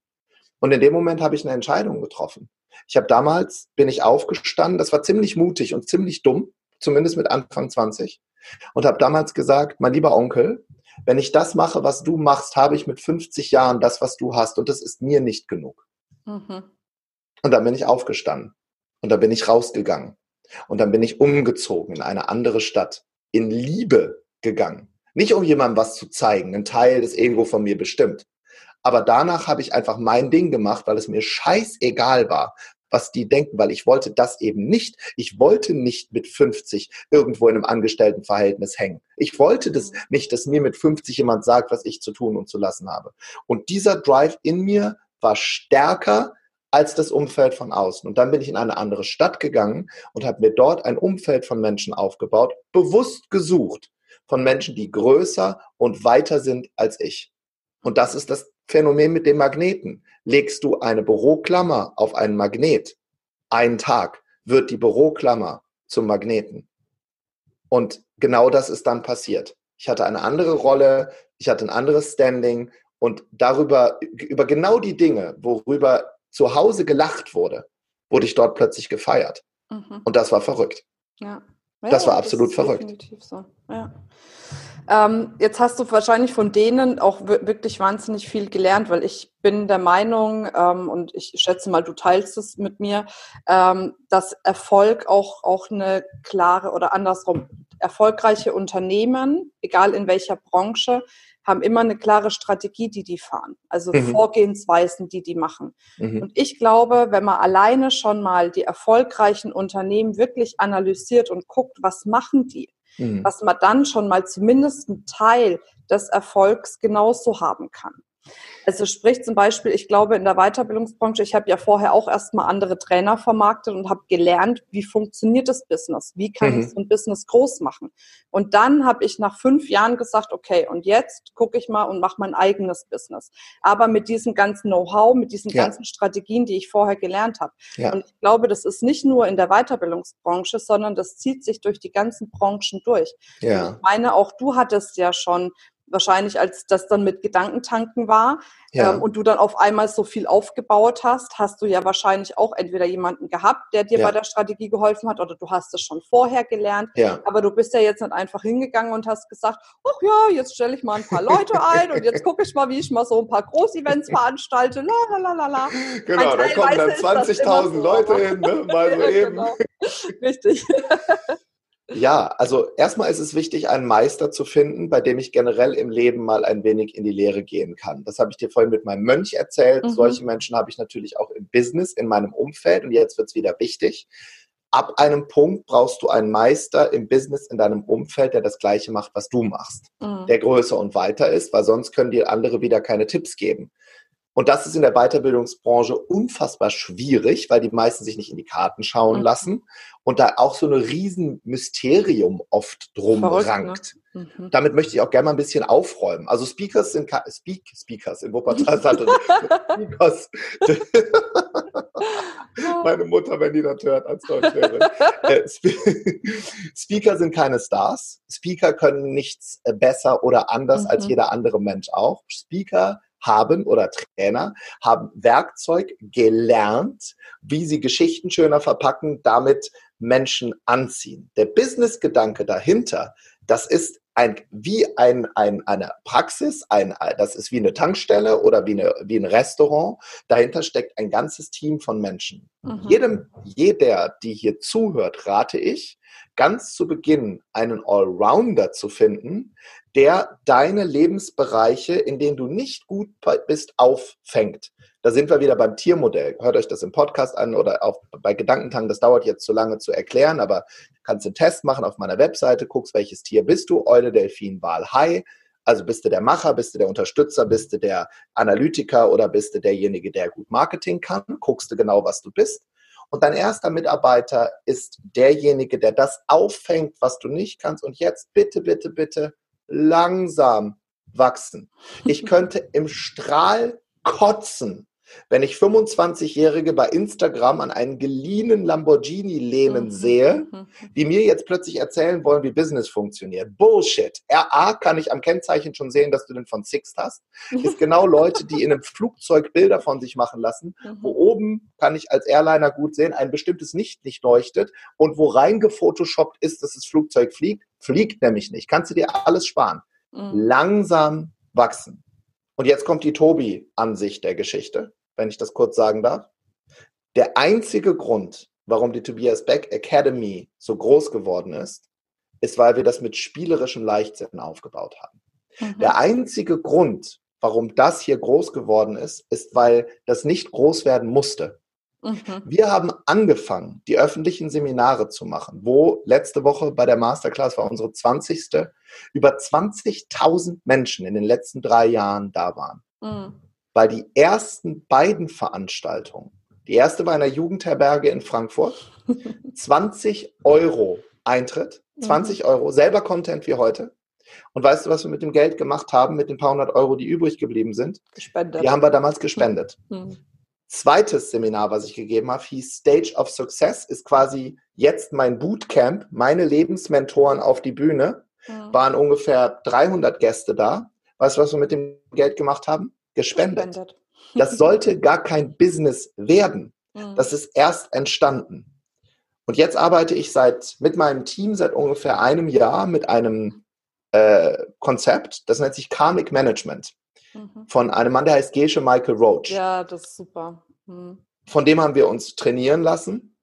Und in dem Moment habe ich eine Entscheidung getroffen. Ich habe damals, bin ich aufgestanden, das war ziemlich mutig und ziemlich dumm, zumindest mit Anfang 20, und habe damals gesagt, mein lieber Onkel, wenn ich das mache, was du machst, habe ich mit 50 Jahren das, was du hast, und das ist mir nicht genug. Mhm. Und dann bin ich aufgestanden und dann bin ich rausgegangen und dann bin ich umgezogen in eine andere Stadt in Liebe gegangen. Nicht um jemandem was zu zeigen, ein Teil des Ego von mir bestimmt. Aber danach habe ich einfach mein Ding gemacht, weil es mir scheißegal war, was die denken, weil ich wollte das eben nicht. Ich wollte nicht mit 50 irgendwo in einem Angestelltenverhältnis hängen. Ich wollte das nicht, dass mir mit 50 jemand sagt, was ich zu tun und zu lassen habe. Und dieser Drive in mir war stärker als das Umfeld von außen. Und dann bin ich in eine andere Stadt gegangen und habe mir dort ein Umfeld von Menschen aufgebaut, bewusst gesucht, von Menschen, die größer und weiter sind als ich. Und das ist das Phänomen mit dem Magneten. Legst du eine Büroklammer auf einen Magnet, einen Tag, wird die Büroklammer zum Magneten. Und genau das ist dann passiert. Ich hatte eine andere Rolle, ich hatte ein anderes Standing und darüber, über genau die Dinge, worüber zu Hause gelacht wurde, wurde ich dort plötzlich gefeiert. Mhm. Und das war verrückt. Ja. Ja, das war absolut verrückt. Definitiv so. Ja. Ähm, jetzt hast du wahrscheinlich von denen auch wirklich wahnsinnig viel gelernt, weil ich bin der Meinung, ähm, und ich schätze mal, du teilst es mit mir, ähm, dass Erfolg auch, auch eine klare oder andersrum, erfolgreiche Unternehmen, egal in welcher Branche, haben immer eine klare Strategie, die die fahren. Also mhm. Vorgehensweisen, die die machen. Mhm. Und ich glaube, wenn man alleine schon mal die erfolgreichen Unternehmen wirklich analysiert und guckt, was machen die, mhm. dass man dann schon mal zumindest einen Teil des Erfolgs genauso haben kann. Also sprich zum Beispiel, ich glaube in der Weiterbildungsbranche, ich habe ja vorher auch erstmal andere Trainer vermarktet und habe gelernt, wie funktioniert das Business, wie kann mhm. ich so ein Business groß machen. Und dann habe ich nach fünf Jahren gesagt, okay, und jetzt gucke ich mal und mache mein eigenes Business. Aber mit diesem ganzen Know-how, mit diesen ja. ganzen Strategien, die ich vorher gelernt habe. Ja. Und ich glaube, das ist nicht nur in der Weiterbildungsbranche, sondern das zieht sich durch die ganzen Branchen durch. Ja. ich meine, auch du hattest ja schon wahrscheinlich als das dann mit Gedankentanken war ja. ähm, und du dann auf einmal so viel aufgebaut hast, hast du ja wahrscheinlich auch entweder jemanden gehabt, der dir ja. bei der Strategie geholfen hat oder du hast es schon vorher gelernt. Ja. Aber du bist ja jetzt nicht einfach hingegangen und hast gesagt, ach ja, jetzt stelle ich mal ein paar Leute ein und jetzt gucke ich mal, wie ich mal so ein paar Großevents veranstalte. La, la, la, la. Genau, da kommen dann 20.000 so, Leute hin, ne? mal so eben. Genau. Richtig. Ja, also erstmal ist es wichtig, einen Meister zu finden, bei dem ich generell im Leben mal ein wenig in die Lehre gehen kann. Das habe ich dir vorhin mit meinem Mönch erzählt. Mhm. Solche Menschen habe ich natürlich auch im Business, in meinem Umfeld. Und jetzt wird es wieder wichtig. Ab einem Punkt brauchst du einen Meister im Business, in deinem Umfeld, der das Gleiche macht, was du machst. Mhm. Der größer und weiter ist, weil sonst können dir andere wieder keine Tipps geben. Und das ist in der Weiterbildungsbranche unfassbar schwierig, weil die meisten sich nicht in die Karten schauen mhm. lassen und da auch so ein Riesenmysterium oft drum Verrückt, ne? rankt. Ne? Mhm. Damit möchte ich auch gerne mal ein bisschen aufräumen. Also Speakers sind Speak, Speakers in Wuppertal Speakers. Meine Mutter, wenn die das hört, als Deutschlehrerin. Äh, Speaker sind keine Stars. Speaker können nichts äh, besser oder anders mhm. als jeder andere Mensch auch. Speaker haben oder Trainer haben Werkzeug gelernt, wie sie Geschichten schöner verpacken, damit Menschen anziehen. Der Business-Gedanke dahinter, das ist ein, wie ein, ein, eine Praxis, ein, das ist wie eine Tankstelle oder wie, eine, wie ein Restaurant. Dahinter steckt ein ganzes Team von Menschen. Mhm. Jedem, jeder, die hier zuhört, rate ich, ganz zu Beginn einen Allrounder zu finden, der deine Lebensbereiche, in denen du nicht gut bist, auffängt. Da sind wir wieder beim Tiermodell. Hört euch das im Podcast an oder auch bei Gedankentang. Das dauert jetzt zu lange zu erklären, aber kannst einen Test machen auf meiner Webseite, guckst, welches Tier bist du, Eule, Delfin, Wal, Hai. Also bist du der Macher, bist du der Unterstützer, bist du der Analytiker oder bist du derjenige, der gut Marketing kann? Guckst du genau, was du bist. Und dein erster Mitarbeiter ist derjenige, der das auffängt, was du nicht kannst. Und jetzt bitte, bitte, bitte langsam wachsen. Ich könnte im Strahl kotzen, wenn ich 25-Jährige bei Instagram an einen geliehenen Lamborghini lehnen mhm. sehe, die mir jetzt plötzlich erzählen wollen, wie Business funktioniert. Bullshit. RA kann ich am Kennzeichen schon sehen, dass du den von Sixt hast. Ist genau Leute, die in einem Flugzeug Bilder von sich machen lassen, mhm. wo oben kann ich als Airliner gut sehen, ein bestimmtes Licht nicht leuchtet und wo reingefotoshoppt ist, dass das Flugzeug fliegt. Fliegt nämlich nicht. Kannst du dir alles sparen. Mhm. Langsam wachsen. Und jetzt kommt die Tobi-Ansicht der Geschichte, wenn ich das kurz sagen darf. Der einzige Grund, warum die Tobias Beck Academy so groß geworden ist, ist, weil wir das mit spielerischem Leichtsinn aufgebaut haben. Mhm. Der einzige Grund, warum das hier groß geworden ist, ist, weil das nicht groß werden musste. Mhm. Wir haben angefangen, die öffentlichen Seminare zu machen, wo letzte Woche bei der Masterclass war unsere 20. über 20.000 Menschen in den letzten drei Jahren da waren. Mhm. Weil die ersten beiden Veranstaltungen, die erste war in der Jugendherberge in Frankfurt, 20 Euro Eintritt, 20 mhm. Euro, selber Content wie heute. Und weißt du, was wir mit dem Geld gemacht haben, mit den paar hundert Euro, die übrig geblieben sind? Gespendet. Die haben wir damals gespendet. Mhm zweites Seminar, was ich gegeben habe, hieß Stage of Success, ist quasi jetzt mein Bootcamp, meine Lebensmentoren auf die Bühne. Ja. Waren ungefähr 300 Gäste da. Weißt du, was wir mit dem Geld gemacht haben? Gespendet. Gespendet. Das sollte gar kein Business werden. Ja. Das ist erst entstanden. Und jetzt arbeite ich seit mit meinem Team seit ungefähr einem Jahr mit einem äh, Konzept, das nennt sich Karmic Management. Mhm. Von einem Mann, der heißt Gesche Michael Roach. Ja, das ist super. Mhm. Von dem haben wir uns trainieren lassen.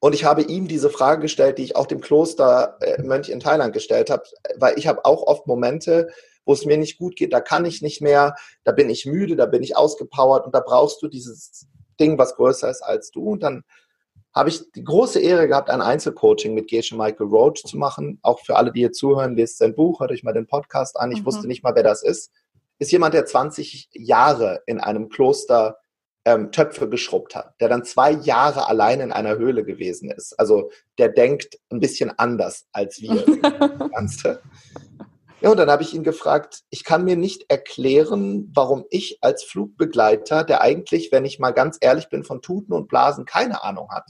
Und ich habe ihm diese Frage gestellt, die ich auch dem Klostermönch äh, in Thailand gestellt habe, weil ich habe auch oft Momente, wo es mir nicht gut geht, da kann ich nicht mehr, da bin ich müde, da bin ich ausgepowert und da brauchst du dieses Ding, was größer ist als du. Und dann habe ich die große Ehre gehabt, ein Einzelcoaching mit Gesche Michael Roach zu machen. Auch für alle, die hier zuhören, lest sein Buch, hört euch mal den Podcast an. Ich mhm. wusste nicht mal, wer das ist ist jemand, der 20 Jahre in einem Kloster ähm, Töpfe geschrubbt hat, der dann zwei Jahre allein in einer Höhle gewesen ist. Also der denkt ein bisschen anders als wir. ja, und dann habe ich ihn gefragt, ich kann mir nicht erklären, warum ich als Flugbegleiter, der eigentlich, wenn ich mal ganz ehrlich bin, von Tuten und Blasen keine Ahnung hat,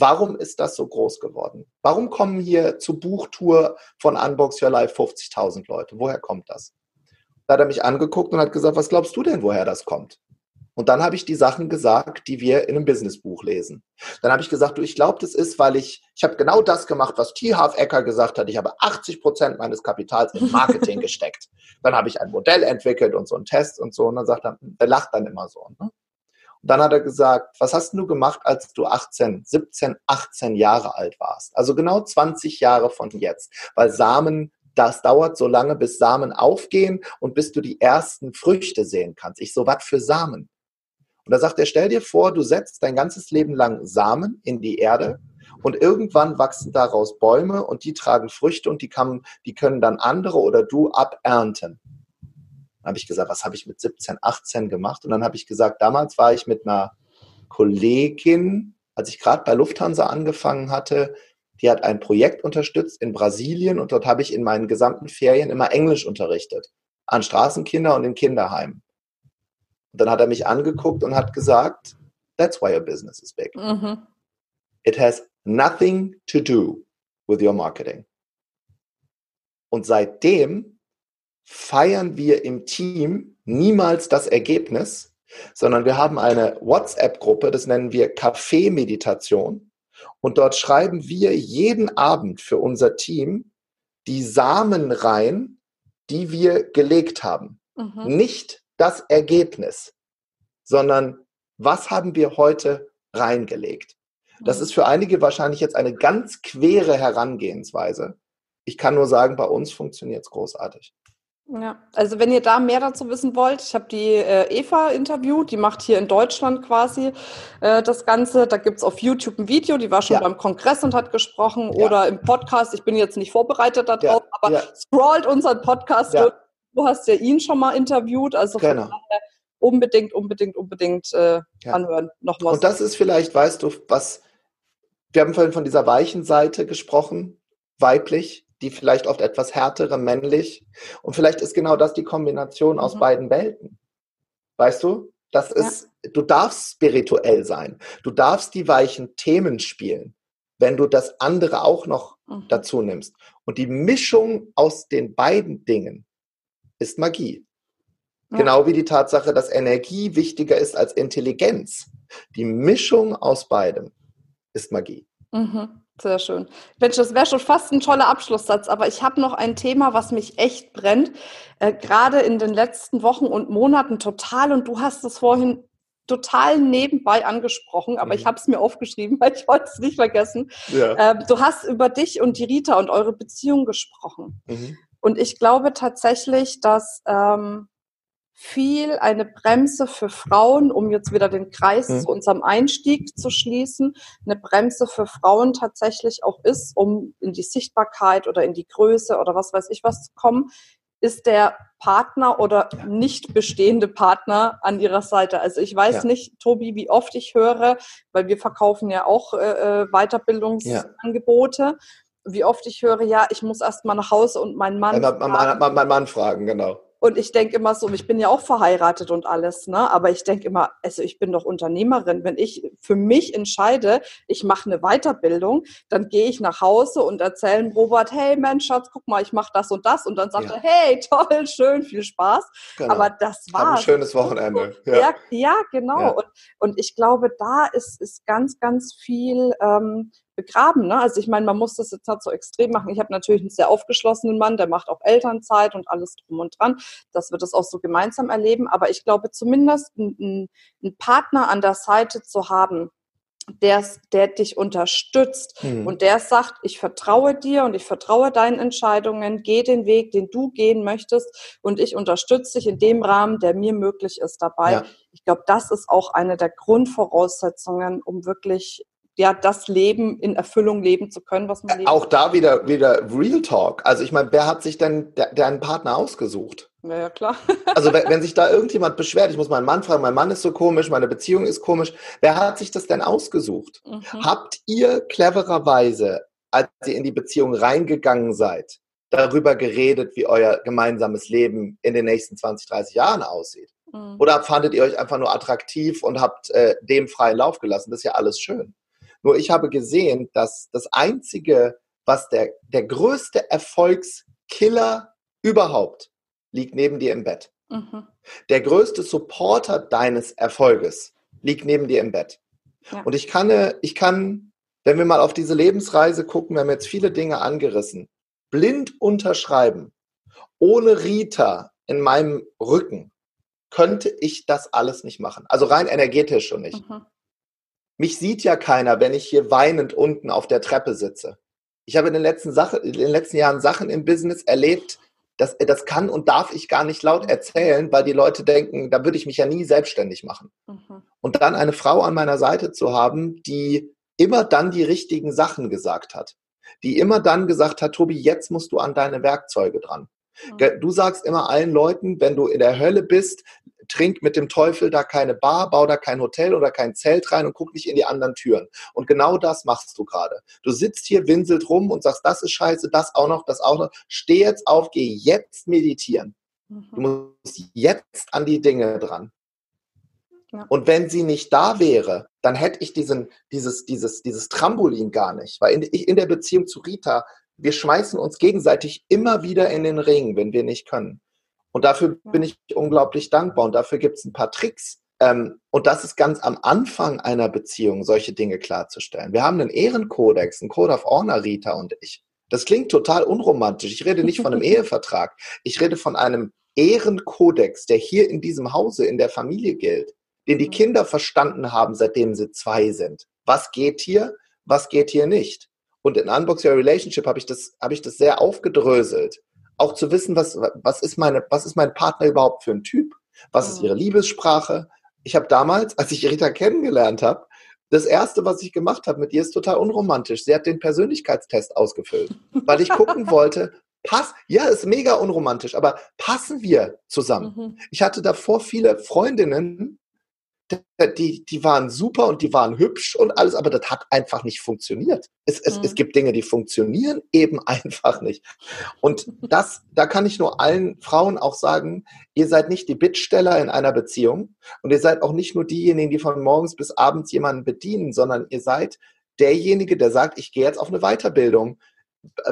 Warum ist das so groß geworden? Warum kommen hier zur Buchtour von Unbox Your Life 50.000 Leute? Woher kommt das? Da hat er mich angeguckt und hat gesagt, was glaubst du denn, woher das kommt? Und dann habe ich die Sachen gesagt, die wir in einem Businessbuch lesen. Dann habe ich gesagt, du, ich glaube, das ist, weil ich, ich habe genau das gemacht, was T. Half Ecker gesagt hat. Ich habe 80 Prozent meines Kapitals in Marketing gesteckt. Dann habe ich ein Modell entwickelt und so einen Test und so. Und dann sagt er, der lacht dann immer so. Ne? Und dann hat er gesagt, was hast du gemacht, als du 18, 17, 18 Jahre alt warst? Also genau 20 Jahre von jetzt. Weil Samen das dauert so lange, bis Samen aufgehen und bis du die ersten Früchte sehen kannst. Ich so, was für Samen? Und da sagt er, stell dir vor, du setzt dein ganzes Leben lang Samen in die Erde und irgendwann wachsen daraus Bäume und die tragen Früchte und die, kann, die können dann andere oder du abernten. Dann habe ich gesagt, was habe ich mit 17, 18 gemacht? Und dann habe ich gesagt, damals war ich mit einer Kollegin, als ich gerade bei Lufthansa angefangen hatte, die hat ein Projekt unterstützt in Brasilien und dort habe ich in meinen gesamten Ferien immer Englisch unterrichtet. An Straßenkinder und in Kinderheimen. Und dann hat er mich angeguckt und hat gesagt, that's why your business is big. Mhm. It has nothing to do with your marketing. Und seitdem feiern wir im Team niemals das Ergebnis, sondern wir haben eine WhatsApp-Gruppe, das nennen wir Kaffee-Meditation. Und dort schreiben wir jeden Abend für unser Team die Samen rein, die wir gelegt haben. Mhm. Nicht das Ergebnis, sondern was haben wir heute reingelegt? Das ist für einige wahrscheinlich jetzt eine ganz quere Herangehensweise. Ich kann nur sagen, bei uns funktioniert es großartig. Ja, also wenn ihr da mehr dazu wissen wollt, ich habe die äh, Eva interviewt, die macht hier in Deutschland quasi äh, das Ganze. Da gibt's auf YouTube ein Video, die war schon ja. beim Kongress und hat gesprochen ja. oder im Podcast. Ich bin jetzt nicht vorbereitet darauf, ja. aber scrollt unseren Podcast Du hast ja ihn schon mal interviewt, also genau. unbedingt, unbedingt, unbedingt äh, ja. anhören. Nochmal. Und das ist vielleicht, weißt du, was, wir haben vorhin von dieser weichen Seite gesprochen, weiblich, die vielleicht oft etwas härtere, männlich. Und vielleicht ist genau das die Kombination mhm. aus beiden Welten. Weißt du? Das ist, ja. du darfst spirituell sein. Du darfst die weichen Themen spielen, wenn du das andere auch noch mhm. dazu nimmst. Und die Mischung aus den beiden Dingen ist Magie. Ja. Genau wie die Tatsache, dass Energie wichtiger ist als Intelligenz. Die Mischung aus beidem ist Magie. Mhm, sehr schön. Mensch, das wäre schon fast ein toller Abschlusssatz, aber ich habe noch ein Thema, was mich echt brennt, äh, gerade in den letzten Wochen und Monaten total. Und du hast es vorhin total nebenbei angesprochen, aber mhm. ich habe es mir aufgeschrieben, weil ich wollte es nicht vergessen. Ja. Ähm, du hast über dich und die Rita und eure Beziehung gesprochen. Mhm. Und ich glaube tatsächlich, dass ähm, viel eine Bremse für Frauen, um jetzt wieder den Kreis mhm. zu unserem Einstieg zu schließen, eine Bremse für Frauen tatsächlich auch ist, um in die Sichtbarkeit oder in die Größe oder was weiß ich was zu kommen, ist der Partner oder nicht bestehende Partner an ihrer Seite. Also ich weiß ja. nicht, Tobi, wie oft ich höre, weil wir verkaufen ja auch äh, äh Weiterbildungsangebote. Ja wie oft ich höre, ja, ich muss erst mal nach Hause und meinen Mann. Ja, mein, mein, mein Mann fragen, genau. Und ich denke immer so, ich bin ja auch verheiratet und alles, ne? Aber ich denke immer, also ich bin doch Unternehmerin. Wenn ich für mich entscheide, ich mache eine Weiterbildung, dann gehe ich nach Hause und erzähle Robert, hey Mensch, Schatz, guck mal, ich mache das und das. Und dann sagt ja. er, hey, toll, schön, viel Spaß. Genau. Aber das war. Ein schönes Wochenende. Ja, ja, genau. Ja. Und, und ich glaube, da ist, ist ganz, ganz viel ähm, begraben. Ne? Also ich meine, man muss das jetzt nicht so extrem machen. Ich habe natürlich einen sehr aufgeschlossenen Mann, der macht auch Elternzeit und alles drum und dran, dass wir das auch so gemeinsam erleben. Aber ich glaube zumindest einen, einen Partner an der Seite zu haben, der, der dich unterstützt mhm. und der sagt, ich vertraue dir und ich vertraue deinen Entscheidungen, geh den Weg, den du gehen möchtest und ich unterstütze dich in dem Rahmen, der mir möglich ist dabei. Ja. Ich glaube, das ist auch eine der Grundvoraussetzungen, um wirklich ja, das Leben in Erfüllung leben zu können, was man lebt. Auch da wieder, wieder Real Talk. Also ich meine, wer hat sich denn deinen Partner ausgesucht? Ja, ja klar. also wenn, wenn, sich da irgendjemand beschwert, ich muss meinen Mann fragen, mein Mann ist so komisch, meine Beziehung ist komisch, wer hat sich das denn ausgesucht? Mhm. Habt ihr clevererweise, als ihr in die Beziehung reingegangen seid, darüber geredet, wie euer gemeinsames Leben in den nächsten 20, 30 Jahren aussieht? Mhm. Oder fandet ihr euch einfach nur attraktiv und habt äh, dem freien Lauf gelassen? Das ist ja alles schön. Nur ich habe gesehen, dass das Einzige, was der, der größte Erfolgskiller überhaupt liegt neben dir im Bett. Mhm. Der größte Supporter deines Erfolges liegt neben dir im Bett. Ja. Und ich kann, ich kann, wenn wir mal auf diese Lebensreise gucken, wir haben jetzt viele Dinge angerissen, blind unterschreiben, ohne Rita in meinem Rücken, könnte ich das alles nicht machen. Also rein energetisch schon nicht. Mhm. Mich sieht ja keiner, wenn ich hier weinend unten auf der Treppe sitze. Ich habe in den letzten, Sache, in den letzten Jahren Sachen im Business erlebt, das, das kann und darf ich gar nicht laut erzählen, weil die Leute denken, da würde ich mich ja nie selbstständig machen. Mhm. Und dann eine Frau an meiner Seite zu haben, die immer dann die richtigen Sachen gesagt hat, die immer dann gesagt hat, Tobi, jetzt musst du an deine Werkzeuge dran. Mhm. Du sagst immer allen Leuten, wenn du in der Hölle bist, trink mit dem Teufel da keine Bar, bau da kein Hotel oder kein Zelt rein und guck nicht in die anderen Türen. Und genau das machst du gerade. Du sitzt hier, winselt rum und sagst, das ist scheiße, das auch noch, das auch noch. Steh jetzt auf, geh jetzt meditieren. Mhm. Du musst jetzt an die Dinge dran. Ja. Und wenn sie nicht da wäre, dann hätte ich diesen, dieses, dieses, dieses Trampolin gar nicht. Weil in, in der Beziehung zu Rita, wir schmeißen uns gegenseitig immer wieder in den Ring, wenn wir nicht können. Und dafür bin ich unglaublich dankbar. Und dafür gibt es ein paar Tricks. Ähm, und das ist ganz am Anfang einer Beziehung, solche Dinge klarzustellen. Wir haben einen Ehrenkodex, einen Code of Honor, Rita und ich. Das klingt total unromantisch. Ich rede nicht von einem Ehevertrag. Ich rede von einem Ehrenkodex, der hier in diesem Hause, in der Familie gilt, den die Kinder verstanden haben, seitdem sie zwei sind. Was geht hier? Was geht hier nicht? Und in Unbox Your Relationship habe ich das, habe ich das sehr aufgedröselt auch zu wissen, was, was, ist meine, was ist mein Partner überhaupt für ein Typ? Was ist mhm. ihre Liebessprache? Ich habe damals, als ich Rita kennengelernt habe, das erste, was ich gemacht habe mit ihr, ist total unromantisch. Sie hat den Persönlichkeitstest ausgefüllt, weil ich gucken wollte, pass, ja, ist mega unromantisch, aber passen wir zusammen? Mhm. Ich hatte davor viele Freundinnen, die, die waren super und die waren hübsch und alles, aber das hat einfach nicht funktioniert. Es, es, mhm. es gibt Dinge, die funktionieren eben einfach nicht. Und das, da kann ich nur allen Frauen auch sagen, ihr seid nicht die Bittsteller in einer Beziehung und ihr seid auch nicht nur diejenigen, die von morgens bis abends jemanden bedienen, sondern ihr seid derjenige, der sagt, ich gehe jetzt auf eine Weiterbildung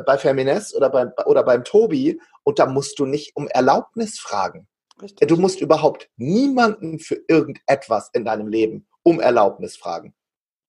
bei Feminist oder beim, oder beim Tobi und da musst du nicht um Erlaubnis fragen. Richtig. Du musst überhaupt niemanden für irgendetwas in deinem Leben um Erlaubnis fragen.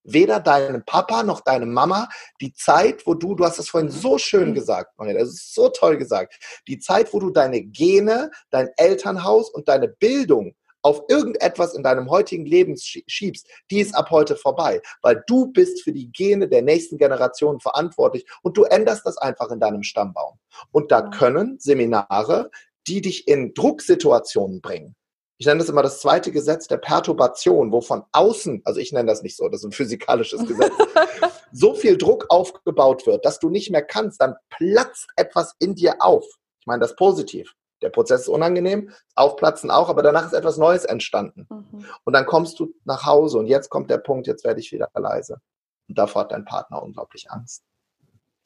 Weder deinen Papa noch deine Mama. Die Zeit, wo du, du hast es vorhin so schön gesagt, Maria, das ist so toll gesagt. Die Zeit, wo du deine Gene, dein Elternhaus und deine Bildung auf irgendetwas in deinem heutigen Leben schiebst, die ist ab heute vorbei, weil du bist für die Gene der nächsten Generation verantwortlich und du änderst das einfach in deinem Stammbaum. Und da können Seminare, die dich in Drucksituationen bringen. Ich nenne das immer das zweite Gesetz der Perturbation, wo von außen, also ich nenne das nicht so, das ist ein physikalisches Gesetz, so viel Druck aufgebaut wird, dass du nicht mehr kannst, dann platzt etwas in dir auf. Ich meine das positiv. Der Prozess ist unangenehm, aufplatzen auch, aber danach ist etwas Neues entstanden. Mhm. Und dann kommst du nach Hause und jetzt kommt der Punkt, jetzt werde ich wieder leise. Und davor hat dein Partner unglaublich Angst.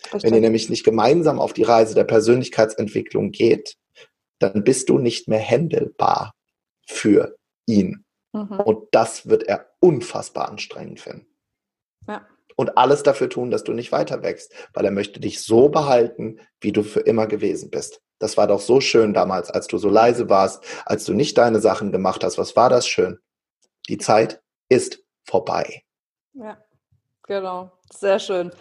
Richtig. Wenn ihr nämlich nicht gemeinsam auf die Reise der Persönlichkeitsentwicklung geht, dann bist du nicht mehr händelbar für ihn. Mhm. Und das wird er unfassbar anstrengend finden. Ja. Und alles dafür tun, dass du nicht weiter wächst, weil er möchte dich so behalten, wie du für immer gewesen bist. Das war doch so schön damals, als du so leise warst, als du nicht deine Sachen gemacht hast. Was war das schön? Die Zeit ist vorbei. Ja, genau. Sehr schön.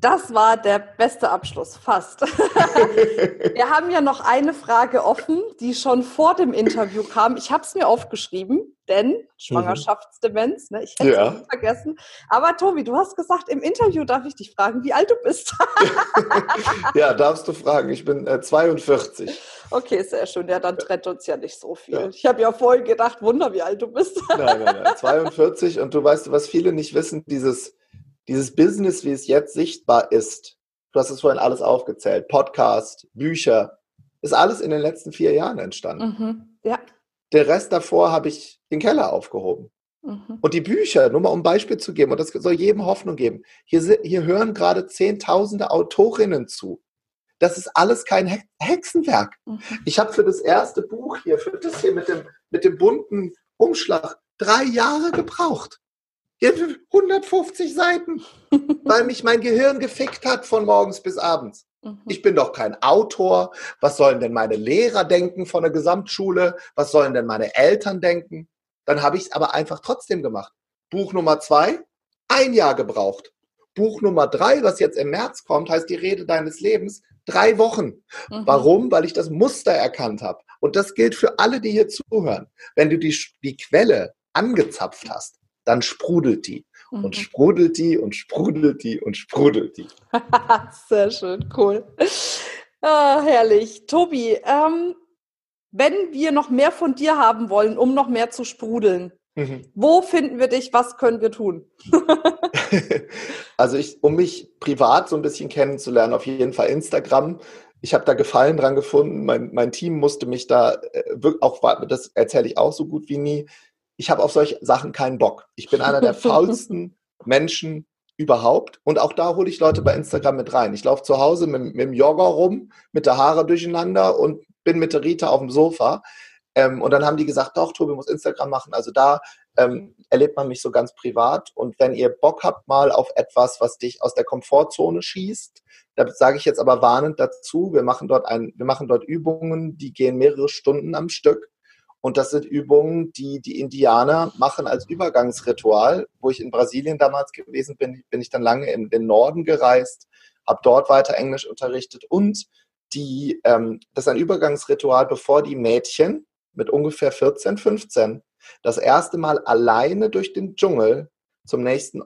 Das war der beste Abschluss, fast. Wir haben ja noch eine Frage offen, die schon vor dem Interview kam. Ich habe es mir aufgeschrieben, denn Schwangerschaftsdemenz, ne, ich hätte es ja. vergessen. Aber Tobi, du hast gesagt, im Interview darf ich dich fragen, wie alt du bist. ja, darfst du fragen. Ich bin äh, 42. Okay, sehr schön. Ja, dann trennt uns ja nicht so viel. Ja. Ich habe ja vorhin gedacht, Wunder, wie alt du bist. nein, nein, nein. 42 und du weißt, was viele nicht wissen, dieses dieses Business, wie es jetzt sichtbar ist, du hast es vorhin alles aufgezählt, Podcast, Bücher, ist alles in den letzten vier Jahren entstanden. Mhm. Ja. Der Rest davor habe ich den Keller aufgehoben. Mhm. Und die Bücher, nur mal um ein Beispiel zu geben, und das soll jedem Hoffnung geben. Hier, hier hören gerade Zehntausende Autorinnen zu. Das ist alles kein Hexenwerk. Mhm. Ich habe für das erste Buch hier, für das hier mit dem, mit dem bunten Umschlag, drei Jahre gebraucht. 150 Seiten, weil mich mein Gehirn gefickt hat von morgens bis abends. Mhm. Ich bin doch kein Autor. Was sollen denn meine Lehrer denken von der Gesamtschule? Was sollen denn meine Eltern denken? Dann habe ich es aber einfach trotzdem gemacht. Buch Nummer zwei, ein Jahr gebraucht. Buch Nummer drei, was jetzt im März kommt, heißt die Rede deines Lebens, drei Wochen. Mhm. Warum? Weil ich das Muster erkannt habe. Und das gilt für alle, die hier zuhören. Wenn du die, die Quelle angezapft hast, dann sprudelt die. Mhm. Und sprudelt die und sprudelt die und sprudelt die. Sehr schön, cool. Ah, herrlich. Tobi, ähm, wenn wir noch mehr von dir haben wollen, um noch mehr zu sprudeln, mhm. wo finden wir dich? Was können wir tun? also ich, um mich privat so ein bisschen kennenzulernen, auf jeden Fall Instagram. Ich habe da Gefallen dran gefunden. Mein, mein Team musste mich da äh, auch, das erzähle ich auch so gut wie nie, ich habe auf solche Sachen keinen Bock. Ich bin einer der faulsten Menschen überhaupt. Und auch da hole ich Leute bei Instagram mit rein. Ich laufe zu Hause mit, mit dem Jogger rum, mit der Haare durcheinander und bin mit der Rita auf dem Sofa. Ähm, und dann haben die gesagt, doch, Tobi muss Instagram machen. Also da ähm, erlebt man mich so ganz privat. Und wenn ihr Bock habt mal auf etwas, was dich aus der Komfortzone schießt, da sage ich jetzt aber warnend dazu, wir machen dort ein, wir machen dort Übungen, die gehen mehrere Stunden am Stück. Und das sind Übungen, die die Indianer machen als Übergangsritual. Wo ich in Brasilien damals gewesen bin, bin ich dann lange in den Norden gereist, habe dort weiter Englisch unterrichtet und die, ähm, das ist ein Übergangsritual, bevor die Mädchen mit ungefähr 14, 15 das erste Mal alleine durch den Dschungel zum nächsten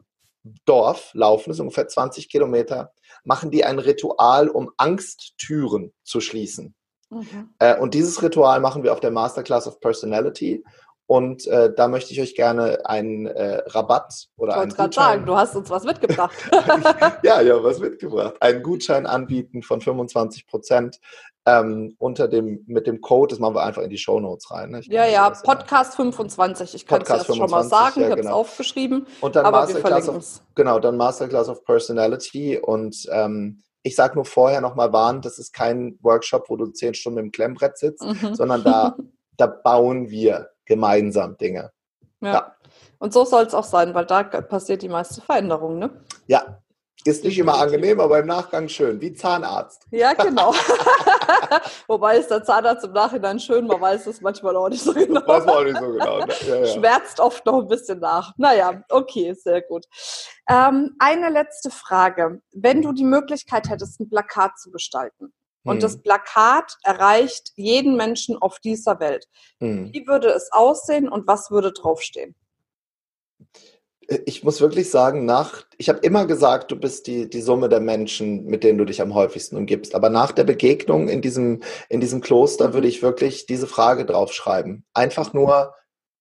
Dorf laufen, das ist ungefähr 20 Kilometer, machen die ein Ritual, um Angsttüren zu schließen. Mhm. Äh, und dieses Ritual machen wir auf der Masterclass of Personality. Und äh, da möchte ich euch gerne einen äh, Rabatt oder ich einen gerade sagen, du hast uns was mitgebracht. ja, ja, was mitgebracht. Einen Gutschein anbieten von 25 Prozent ähm, unter dem mit dem Code. Das machen wir einfach in die Show Notes rein. Ne? Ja, ja, Podcast 25. Ich kann es jetzt 25, schon mal sagen. Ja, ich habe es genau. aufgeschrieben. Und dann Masterclass of, genau, dann Masterclass of Personality und ähm, ich sage nur vorher nochmal warnen, das ist kein Workshop, wo du zehn Stunden im Klemmbrett sitzt, mhm. sondern da, da bauen wir gemeinsam Dinge. Ja. ja. Und so soll es auch sein, weil da passiert die meiste Veränderung, ne? Ja, ist nicht immer angenehm, aber im Nachgang schön, wie Zahnarzt. Ja, genau. Wobei ist der Zahnarzt im Nachhinein schön, man weiß es manchmal auch nicht so genau. Weiß man auch nicht so genau. Ne? Ja, ja. Schmerzt oft noch ein bisschen nach. Naja, okay, sehr gut. Ähm, eine letzte Frage. Wenn du die Möglichkeit hättest, ein Plakat zu gestalten, und hm. das Plakat erreicht jeden Menschen auf dieser Welt. Hm. Wie würde es aussehen und was würde draufstehen? Ich muss wirklich sagen, nach, ich habe immer gesagt, du bist die, die Summe der Menschen, mit denen du dich am häufigsten umgibst. Aber nach der Begegnung in diesem, in diesem Kloster mhm. würde ich wirklich diese Frage draufschreiben. Einfach nur,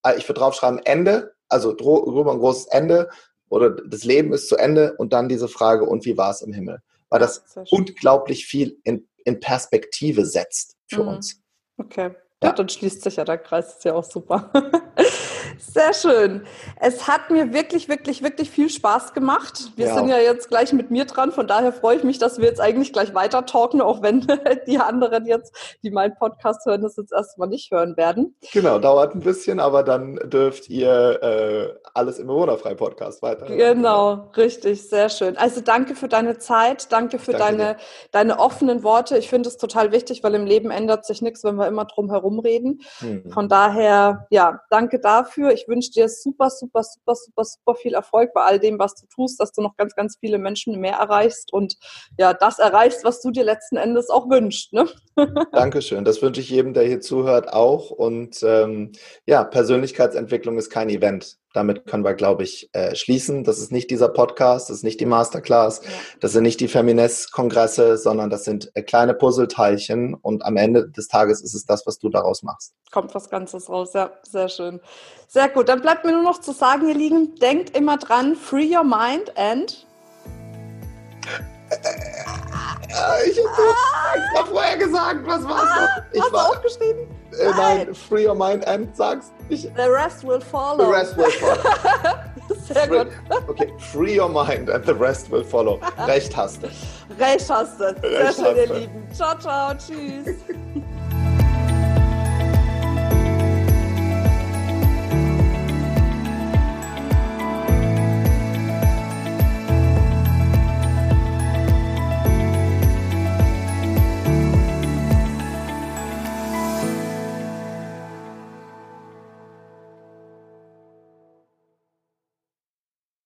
äh, ich würde draufschreiben, Ende, also drüber ein großes Ende oder das Leben ist zu Ende und dann diese Frage, und wie war es im Himmel? Weil das unglaublich viel in, in Perspektive setzt für mhm. uns. Okay. Ja. dann schließt sich ja der Kreis, ist ja auch super. Sehr schön. Es hat mir wirklich, wirklich, wirklich viel Spaß gemacht. Wir ja. sind ja jetzt gleich mit mir dran, von daher freue ich mich, dass wir jetzt eigentlich gleich weiter talken, auch wenn die anderen jetzt, die meinen Podcast hören, das jetzt erstmal nicht hören werden. Genau, dauert ein bisschen, aber dann dürft ihr äh, alles im Bewohnerfrei-Podcast weiter. Genau, richtig, sehr schön. Also danke für deine Zeit, danke für danke deine, deine offenen Worte. Ich finde es total wichtig, weil im Leben ändert sich nichts, wenn wir immer drum herum reden. Hm. Von daher, ja, danke dafür. Ich wünsche dir super, super, super, super, super viel Erfolg bei all dem, was du tust, dass du noch ganz, ganz viele Menschen mehr erreichst und ja, das erreichst, was du dir letzten Endes auch wünschst. Ne? Dankeschön. Das wünsche ich jedem, der hier zuhört, auch. Und ähm, ja, Persönlichkeitsentwicklung ist kein Event. Damit können wir, glaube ich, äh, schließen. Das ist nicht dieser Podcast, das ist nicht die Masterclass, ja. das sind nicht die Feminist-Kongresse, sondern das sind äh, kleine Puzzleteilchen und am Ende des Tages ist es das, was du daraus machst. Kommt was Ganzes raus, ja, sehr schön. Sehr gut, dann bleibt mir nur noch zu sagen, ihr Lieben, denkt immer dran, free your mind and... Äh, ich habe ah, vorher gesagt, was war's ah, noch? Ich hast war, du aufgeschrieben? Äh, nein, free your mind and sagst ich, The rest will follow. The rest will follow. Sehr free, gut. Okay, free your mind and the rest will follow. Recht hast du. Recht hast du. Sehr schön, ihr Lieben. Ciao, ciao. Tschüss.